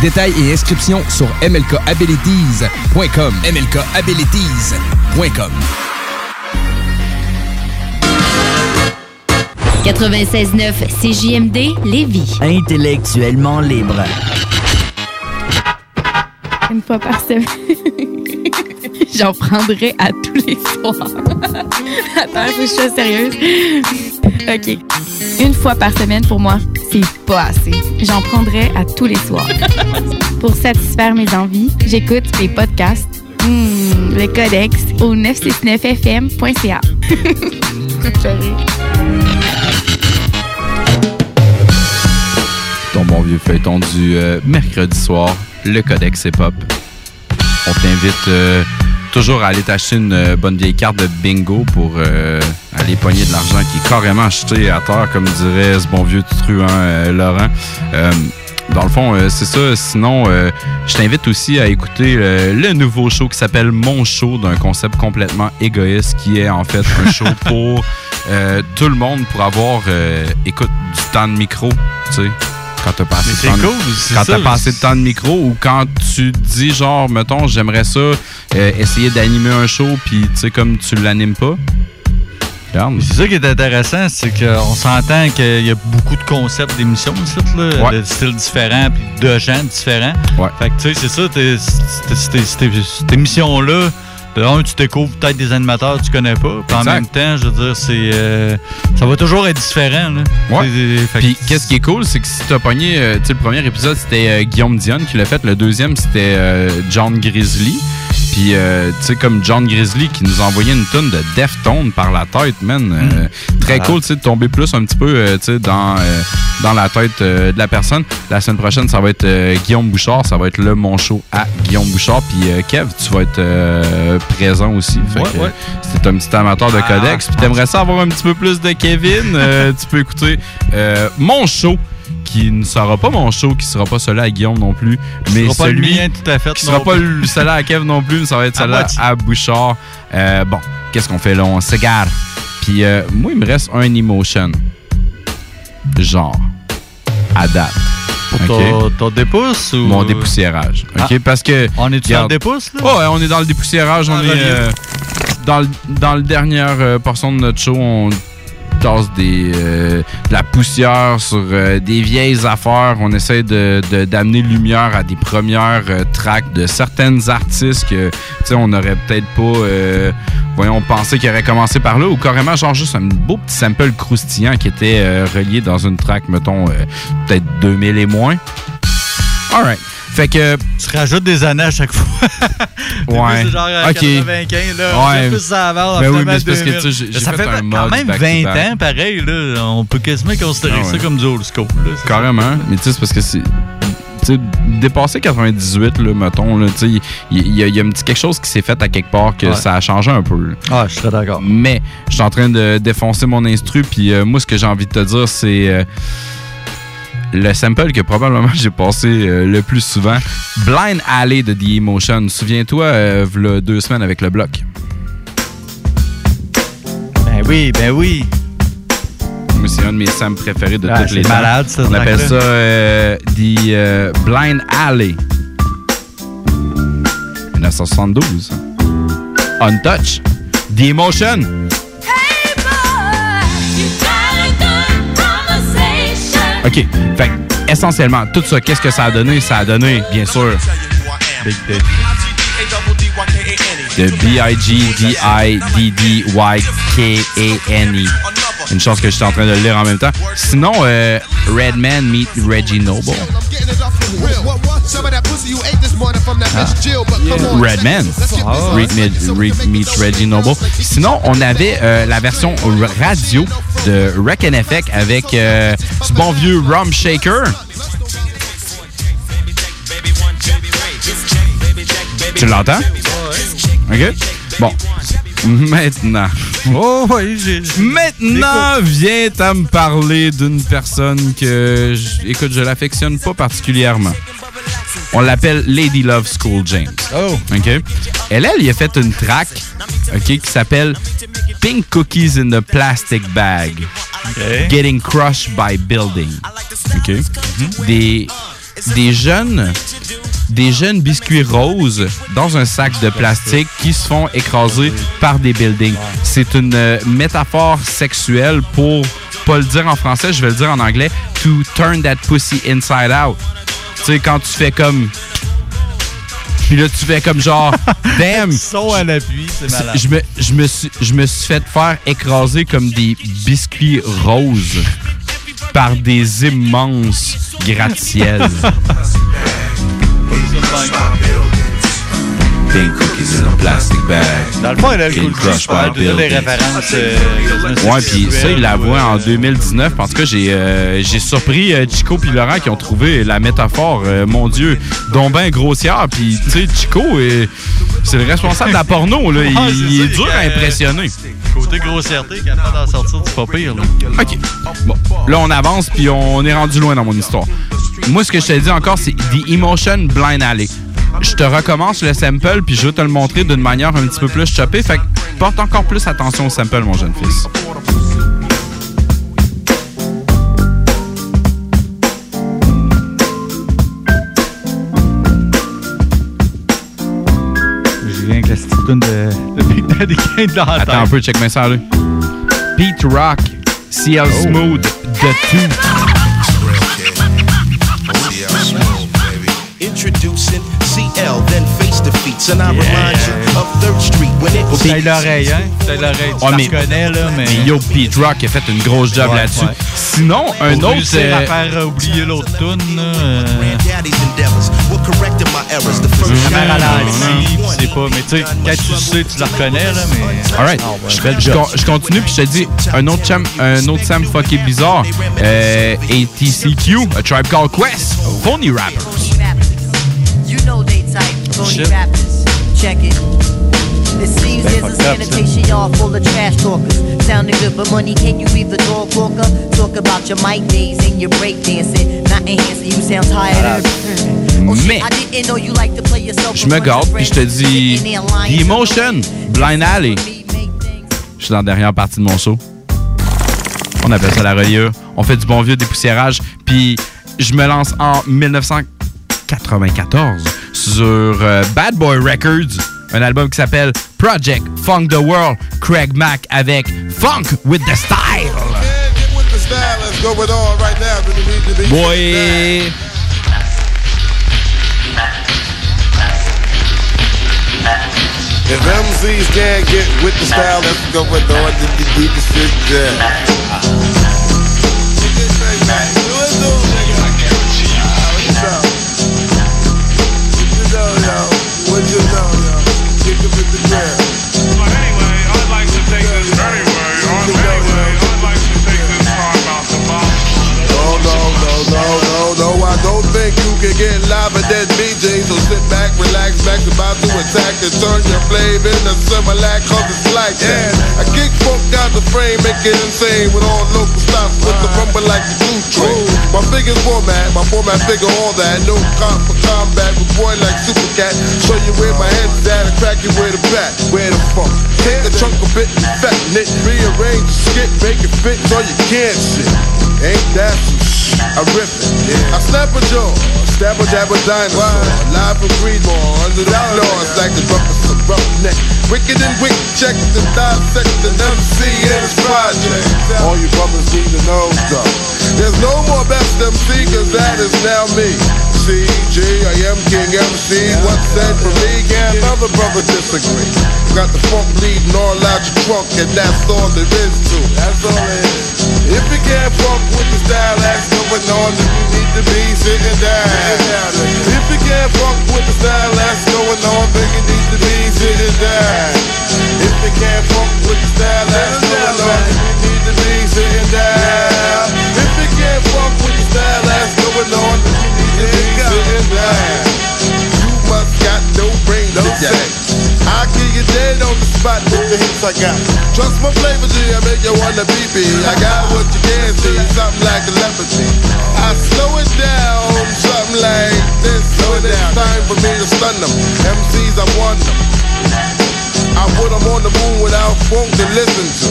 Détails et inscriptions sur mlkabilities.com. mlkabilities.com. 96.9 CJMD Lévis. Intellectuellement libre. Une fois par semaine. J'en prendrai à tous les soirs. Attends, faut que je sois sérieuse. OK. Une fois par semaine, pour moi, c'est pas assez. J'en prendrai à tous les soirs. pour satisfaire mes envies, j'écoute les podcasts, hmm, le codex au 969fm.ca. Ton bon vieux feuilleton du euh, mercredi soir, le Codex Hip-Hop. On t'invite euh, toujours à aller t'acheter une euh, bonne vieille carte de bingo pour euh, aller pogner de l'argent qui est carrément acheté à terre, comme dirait ce bon vieux truand euh, Laurent. Dans le fond, c'est ça. Sinon, je t'invite aussi à écouter le nouveau show qui s'appelle Mon Show, d'un concept complètement égoïste qui est en fait un show pour tout le monde pour avoir, écoute, du temps de micro, tu sais. Quand t'as passé, de cool, quand passé de temps de micro ou quand tu dis genre, mettons, j'aimerais ça, euh, essayer d'animer un show, puis tu sais, comme tu l'animes pas. C'est ça qui est intéressant, c'est qu'on s'entend qu'il y a beaucoup de concepts d'émissions Ouais. de styles différents, puis de gens différents. Fait que tu sais, c'est ça, cette émission-là, de un, tu découvres peut-être des animateurs que tu connais pas, puis en même temps, je veux dire, c'est euh, ça va toujours être différent. Là. Ouais. Puis qu'est-ce qui est cool, c'est que si t'as pogné, euh, tu sais, le premier épisode, c'était euh, Guillaume Dionne qui l'a fait. Le deuxième, c'était euh, John Grizzly. Puis, euh, tu sais, comme John Grizzly qui nous a envoyé une tonne de Deftone par la tête, man. Euh, Très Voilà. cool, tu sais, de tomber plus un petit peu, euh, tu sais, dans, dans la tête de la personne. La semaine prochaine, ça va être Guillaume Bouchard. Ça va être le Mon Show à Guillaume Bouchard. Puis, Kev, tu vas être présent aussi. Fait Ouais, que, ouais. T'es un petit amateur de Ah, codex, puis t'aimerais ça avoir un petit peu plus de Kevin, tu peux écouter mon show qui ne sera pas mon show, qui sera pas celui à Guillaume non plus, mais sera pas le celui mien tout à fait qui non sera pas celui à Kev non plus, mais ça va être celui à, Bouchard. Euh, bon, qu'est-ce qu'on fait là? On s'égare. Puis euh, moi, il me reste un emotion. Genre. À date. Pour ton, ton dépousse ou? Mon dépoussiérage. OK? Ah. Parce que. On est-tu dans le dépousse, là? Oh, ouais, on est dans le dépoussiérage. On est euh, dans, le, dans le dernière euh, portion de notre show. On tasse des, euh, de la poussière sur euh, des vieilles affaires. On essaie de, d'amener lumière à des premières euh, tracks de certaines artistes que, tu sais, on n'aurait peut-être pas, voyons, pensé qu'ils auraient commencé par là ou carrément, genre, juste un beau petit sample croustillant qui était relié dans une track, mettons, peut-être 2000 et moins. Alright. Fait que. Tu rajoutes des années à chaque fois. Ouais. C'est genre à Ok. 95, là. Ouais. Plus ça avant, Ben oui, mais parce que, 2000. tu sais, ça fait fait un quand même back-to-back. 20 ans, pareil, là. On peut quasiment considérer Ah ouais. ça comme du old school. là. Carrément. Mais tu sais, c'est parce que c'est. Tu sais, dépasser 98, là, mettons, là, tu sais, il y, a- il y a un petit quelque chose qui s'est fait à quelque part que Ouais. ça a changé un peu. là. Ah, je serais d'accord. Mais je suis en train de défoncer mon instru, puis euh, moi, ce que j'ai envie de te dire, c'est euh, le sample que probablement j'ai passé euh, le plus souvent. Blind Alley de The Emotion. Souviens-toi, euh, deux semaines avec le bloc. Ben oui, ben oui. C'est un de mes samples préférés de Ah, toutes les malade, ce On appelle ça euh, The euh, Blind Alley. 1972. Untouch. The Emotion. OK. Fait essentiellement, tout ça, qu'est-ce que ça a donné? Ça a donné, bien sûr, Big Dick. de B-I-G-D-I-D-D-Y-K-A-N-E. Une chance que j'étais en train de le lire en même temps. Sinon, euh, Redman meet Reggie Noble. Redman. Reed, Meet- Reed meets Reggie Noble. Sinon, on avait euh, la version radio de Wreck and Effect avec euh, ce bon vieux Rum Shaker. Tu l'entends? OK? Bon. Maintenant. Oh, oui, j'ai. Maintenant, viens à me parler d'une personne que, écoute, je l'affectionne pas particulièrement. On l'appelle Lady Love School James. Oh. OK? Elle, elle, il a fait une track, OK, qui s'appelle Pink Cookies in the Plastic Bag. Getting Crushed by Building. OK? Des, des jeunes des jeunes biscuits roses dans un sac de plastique qui se font écraser par des buildings. C'est une euh, métaphore sexuelle pour pas le dire en français, je vais le dire en anglais, to turn that pussy inside out. Sais quand tu fais comme puis là tu fais comme genre damn Son à l'appui, c'est malade. je me, je, me suis, je me suis fait faire écraser comme des biscuits roses par des immenses gratte-ciels. Pink cookies in a plastic bag. Dans le fond, elle a le by de des références. euh, Ouais, puis ça, il l'avoue en 2019. En tout cas, j'ai euh, surpris euh, Chico puis Laurent qui ont trouvé la métaphore, euh, mon Dieu, donc ben grossière. Puis, tu sais, Chico, c'est le responsable de la porno. Là. Il, il ça, est dur à impressionner. Côté grossièreté, capable d'en sortir, c'est pas pire. Là. OK. Bon, là, on avance, puis on est rendu loin dans mon histoire. Moi, ce que je te dis encore, c'est The Emotion Blind Alley. Je te recommence le sample, puis je vais te le montrer d'une manière un petit peu plus choppée. Fait que porte encore plus attention au sample, mon jeune fils. Je viens avec la petite toune de, de Big Daddy Kane dans la Attends un peu, check moi ça. Pete Rock, CL Smooth, The Two. Defeats, and I remind you of Third Street when it was. L'oreille, hein? L'oreille. Tu Ouais, la mais- reconnais, là, mais. Mais yo, Pete Rock a fait une grosse job Ouais, là-dessus. ouais. Sinon, un Faut autre. euh, à faire euh, oublier l'autre tune, là. euh, C'est c'est pas. Mais tu sais, quand tu sais, tu la reconnais, là, mais. Alright, Ah, ouais, je, con- je continue puis je te dis un autre Sam, un autre Sam fucké bizarre. Euh, ATCQ, A Tribe Called Quest, Phony Rappers. You know they type, phony rappers. Check it. It seems there's a fucked up, sanitation yard full of trash talkers. Sounding good for money, can you be the dog walker? Talk about your mic days and your break dancing. Not enhancing, you sound tired. Shit, Mais- I didn't know you like to play yourself. Je me garde puis je te dis The Emotion, Blind Alley. Je suis dans la dernière partie de mon show. On appelle ça la reliure. On fait du bon vieux dépoussiérage. Puis je me lance en 1994 sur euh, Bad Boy Records, un album qui s'appelle Project Funk the World, Craig Mack avec Funk with the Style. With the style that's going on right now in the region. Boy. If MCs can't get with the style that's going on, then you need to sit think you can get liver than me, J. So sit back, relax, back, about to attack and turn your flame into Similac, cause it's like that. I kick funk out the frame, make it insane with all local stops with the rumble like the blue train. My biggest format, my format figure all that. No comp for combat with boy like Super Cat. Show you where my head's at and crack you where the back, where the funk. Take the chunk of it and fatten it, rearrange the skit, make it fit so you can't shit. Ain't that some? I rip it. I snap a jaw, stab a jab a dinosaur. Live from Greenmore, under the floor, it's like the roughest of roughneck. Wicked and wicked, check the dissect the MC in his project. All you brothers need to know, though. There's no more best MC, cause that is now me. CG, I am King MC. What's said for me, can't another brother disagree. Got the funk bleeding all out your trunk, and that's all there is to it. That's all it is. If you can't walk with the style, ask going on if you need to be sitting down. If you can't walk with the style, ask going on then you need to be sitting down. If you can't walk with the style, ask going on if you need to be sitting down. If you can't walk with the style, ask going on if you need to be sitting down spot with the hits I got. Trust my flavor, G, I make you wanna be me. I got what you can't see, something like telepathy. I slow it down, something like this. So it is time for me to stun them. MCs, I want them. I put them on the moon without funk to listen to.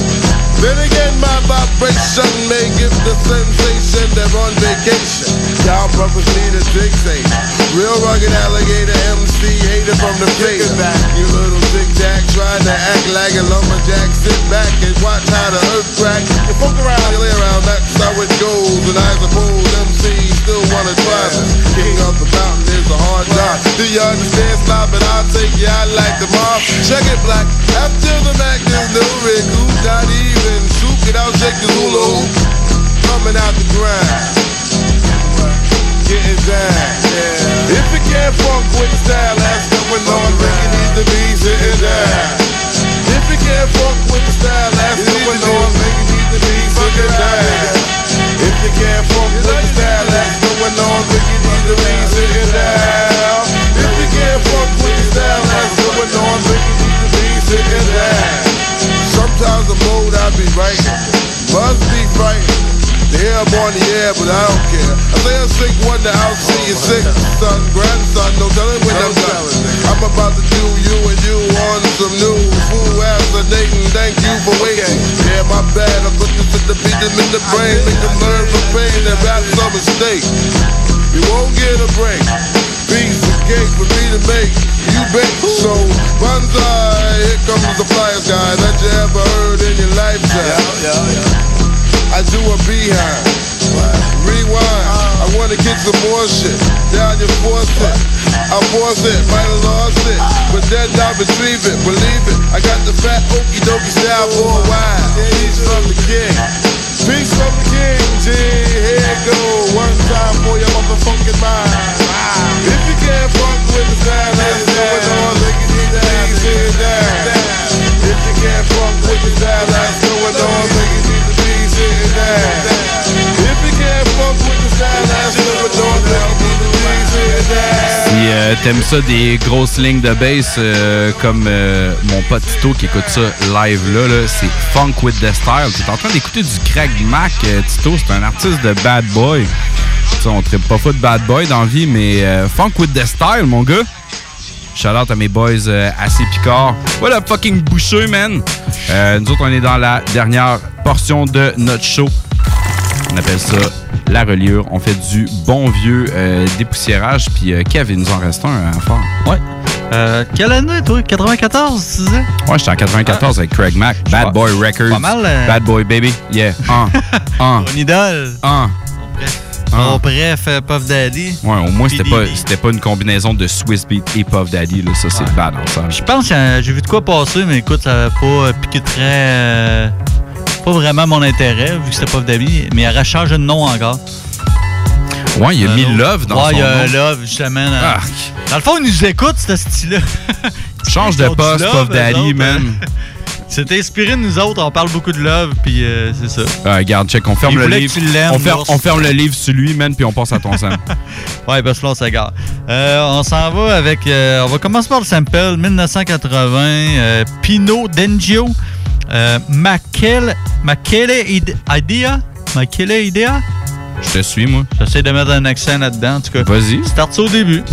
Then again, my vibration may give the sensation they're on vacation. Y'all brothers need a say. Real rugged alligator MC hater from the fader. You little zigzag trying to act like a lumberjack. Sit back and watch how the earth crack. You fuck around, you lay around, that's how it goes. And I suppose MCs still wanna try this. King of the mountain is a hard job. Do you understand? Stop it, I'll take you out like the mob. Check it, black. After the Mac, there's no recoup, not even soup. It out, shake the hula. Coming out the grind. Getting down. If you can't funk with style, that's going on. Then you need to be sitting down. If you can't funk with the style, that's going on. Then you need to be sitting down. If you can't funk with the style, that's going on. Then you need to be sitting down. If you can't funk with the style, that's going on. Then you need to be sitting down. Sometimes the mode I be right, must be frightened. The hair I'm on the air, but I don't care. I say I'm sick, wonder I'll see you sick. Son, grandson, no telling when I'm done. I'm about to do you and you on some new fool fascinating. Thank you for waiting. Yeah, my bad. I'm looking to the beat them in the brain. Make them learn from pain and rap's a mistake. You won't get a break. Piece the cake for me to make. You bake. So, Banzai, here comes the flyest guy that you ever heard in your lifetime. I do a behind. Rewind. I wanna get some more shit. Down your faucet. I force it, might have lost it. But then I retrieve it, believe it. I got the fat okey dokey style while. Peace from the king. Peace from the king, G. Here it go. One time for your motherfucking mind. If you can't funk with the on, then you need to be down. If you can't funk with the style that's going on, then euh, t'aimes ça des grosses lignes de bass euh, comme euh, mon pote Tito qui écoute ça live là, là c'est Funk with the Style. Tu es en train d'écouter du Craig euh, Tito, c'est un artiste de Bad Boy. Tu sais, on traite pas fou de Bad Boy dans la vie, mais Funk with the Style, mon gars. Shout out à mes boys assez Picard. What a fucking boucher, man! Nous autres, on est dans la dernière portion de notre show. On appelle ça la reliure. On fait du bon vieux euh, dépoussiérage. Puis euh, Kev, il nous en reste un à faire. Ouais. Euh, quelle année, toi? 94, tu disais? Ouais, j'étais en 94 avec Craig Mack. Bad Boy Records. Pas mal, euh, Bad Boy Baby. Yeah. Un. Un. Ton idole. Un. Bon, bref, euh, Puff Daddy. Ouais, au moins, c'était pas, c'était pas une combinaison de Swiss Beat et Puff Daddy. Là. Ça, c'est bad ensemble. Je pense que j'ai vu de quoi passer, mais écoute, ça n'a pas piqué très. euh, pas vraiment mon intérêt, vu que c'était Puff Daddy, mais il aurait changé de nom encore. Ouais, il a Euh, mis. Love dans ouais, son il y a nom. Love, justement. Dans, Ah. dans le fond, ils nous écoutent, ce style-là. Change de poste, Puff Daddy, man. euh, C'est inspiré de nous autres, on parle beaucoup de Love, puis euh, c'est ça. Ah, regarde, check, on ferme Il le livre. on, ferme, l'ours. on ferme le livre sur lui, man, puis on passe à ton sam. Ouais, parce que là, on s'égare. Euh, on s'en va avec. euh, on va commencer par le sample 1980, euh, Pino Dengio, euh, Makele, Makele Ide- Idea? Makele Idea? Je te suis, moi. J'essaie de mettre un accent là-dedans, en tout cas. Vas-y. Start ça au début.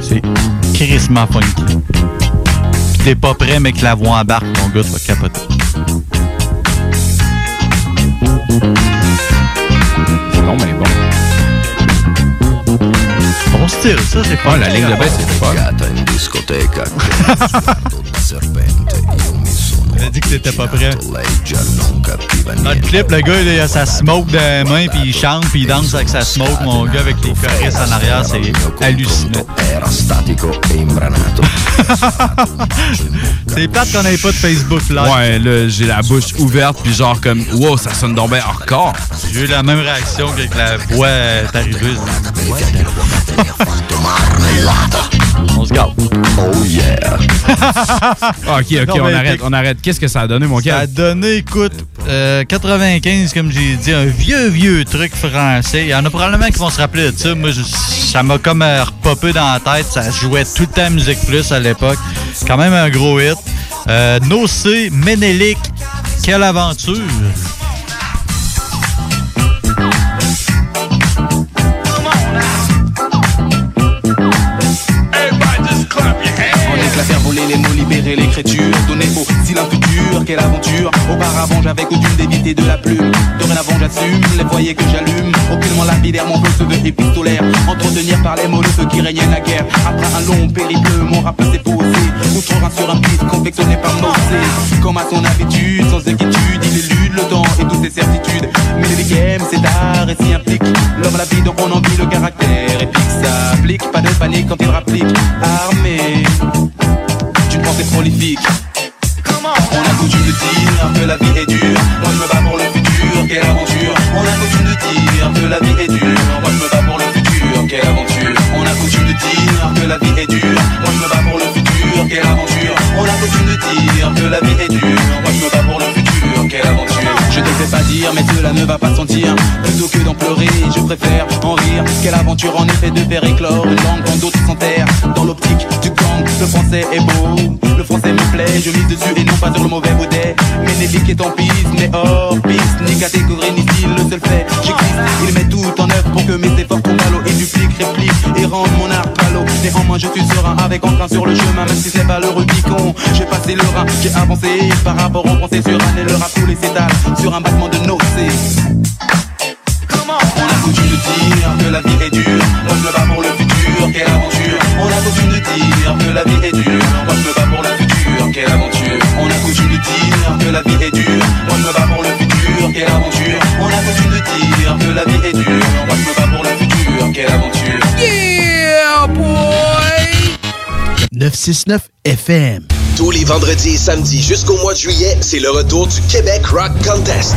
C'est crissement funky. T'es pas prêt, mais que la voix embarque, mon gars, tu vas capoter. Non, mais bon. Bon style, ça, c'est pas Ah, la ligne de baisse, c'est fun. serpente io mi sono Elle a dit que t'étais pas prêt. Dans le niente clip, le gars, il a sa smoke dans les mains, puis il chante, puis il danse avec sa smoke. Mon gars, avec les choristes en arrière, c'est hallucinant. e C'est plate qu'on n'ait pas de Facebook Live. Ouais, là, j'ai la bouche ouverte, puis genre comme, wow, ça sonne donc bien hardcore. J'ai eu la même réaction qu'avec la voix est arrivée. On se garde. Oh yeah Ah, ok, ok, Non, on arrête, on arrête. Qu'est-ce que ça a donné, mon Ça a gars? donné, écoute, euh, 95, comme j'ai dit, un vieux, vieux truc français. Il y en a probablement qui vont se rappeler de ça. Moi, je- ça m'a comme euh, repopé dans la tête. Ça jouait tout le temps à Musique Plus à l'époque. Quand même un gros hit. Euh, Nocé, Ménélique, quelle aventure! L'écriture Donner faux, si futur, quelle aventure. Auparavant j'avais coutume d'éviter de la plume. Dorénavant j'assume les foyers que j'allume. Aucunement lapidaire, mon feu se veut épistolaire. Entretenir par les mots le feu qui régnait naguère Après un long périple, mon rap s'est posé. Outre un sur un beat confectionné par Mosé Comme à son habitude, sans inquiétude, il élude le temps et toutes ses certitudes. Mais les games, c'est art et s'y implique. L'homme la vie, donc on en vit le caractère épique s'applique Pas de panique quand il rapplique. Armé pensée prolifique. On a coutume de dire que la vie est dure. Moi je me bats pour le futur, quelle aventure. On a coutume de dire que la vie est dure. Moi je me bats pour le futur, quelle aventure. On a coutume de dire que la vie est dure. Moi je me bats pour le futur, quelle aventure. On a coutume de dire que la vie est dure. Moi je me bats pour le futur, quelle aventure. Je te fais pas dire mais cela ne va pas sentir. Plutôt que d'en pleurer, je préfère en rire. Quelle aventure en effet de faire éclore Une langue quand d'autres s'enterrent. Dans l'optique le français est beau Le français me plaît, je mise dessus et non pas sur le mauvais boudet Ménélique est en piste, mais hors piste. Ni catégorie ni style, le seul fait J'existe, il met tout en œuvre pour que mes efforts tombent à l'eau. Il duplique, réplique et rende mon art palo Néanmoins je suis serein avec entrain sur le chemin Même si c'est pas le Rubicon J'ai passé le rein, j'ai avancé par rapport aux pensées sur un Et le rap tous les s'étale sur un battement de nocées on a coutume de dire que la vie est dure? Je me bats pour le futur, quelle aventure On coutume de dire que la vie est dure Moi je me bats pour le futur, quelle aventure On a coutume de dire que la vie est dure Moi je me bats pour le futur, quelle aventure On a coutume de dire que la vie est dure Moi je me bats pour le futur, quelle aventure Yeah, boy! 969 FM. Tous les vendredis et samedis jusqu'au mois de juillet, c'est le retour du Québec Rock Contest.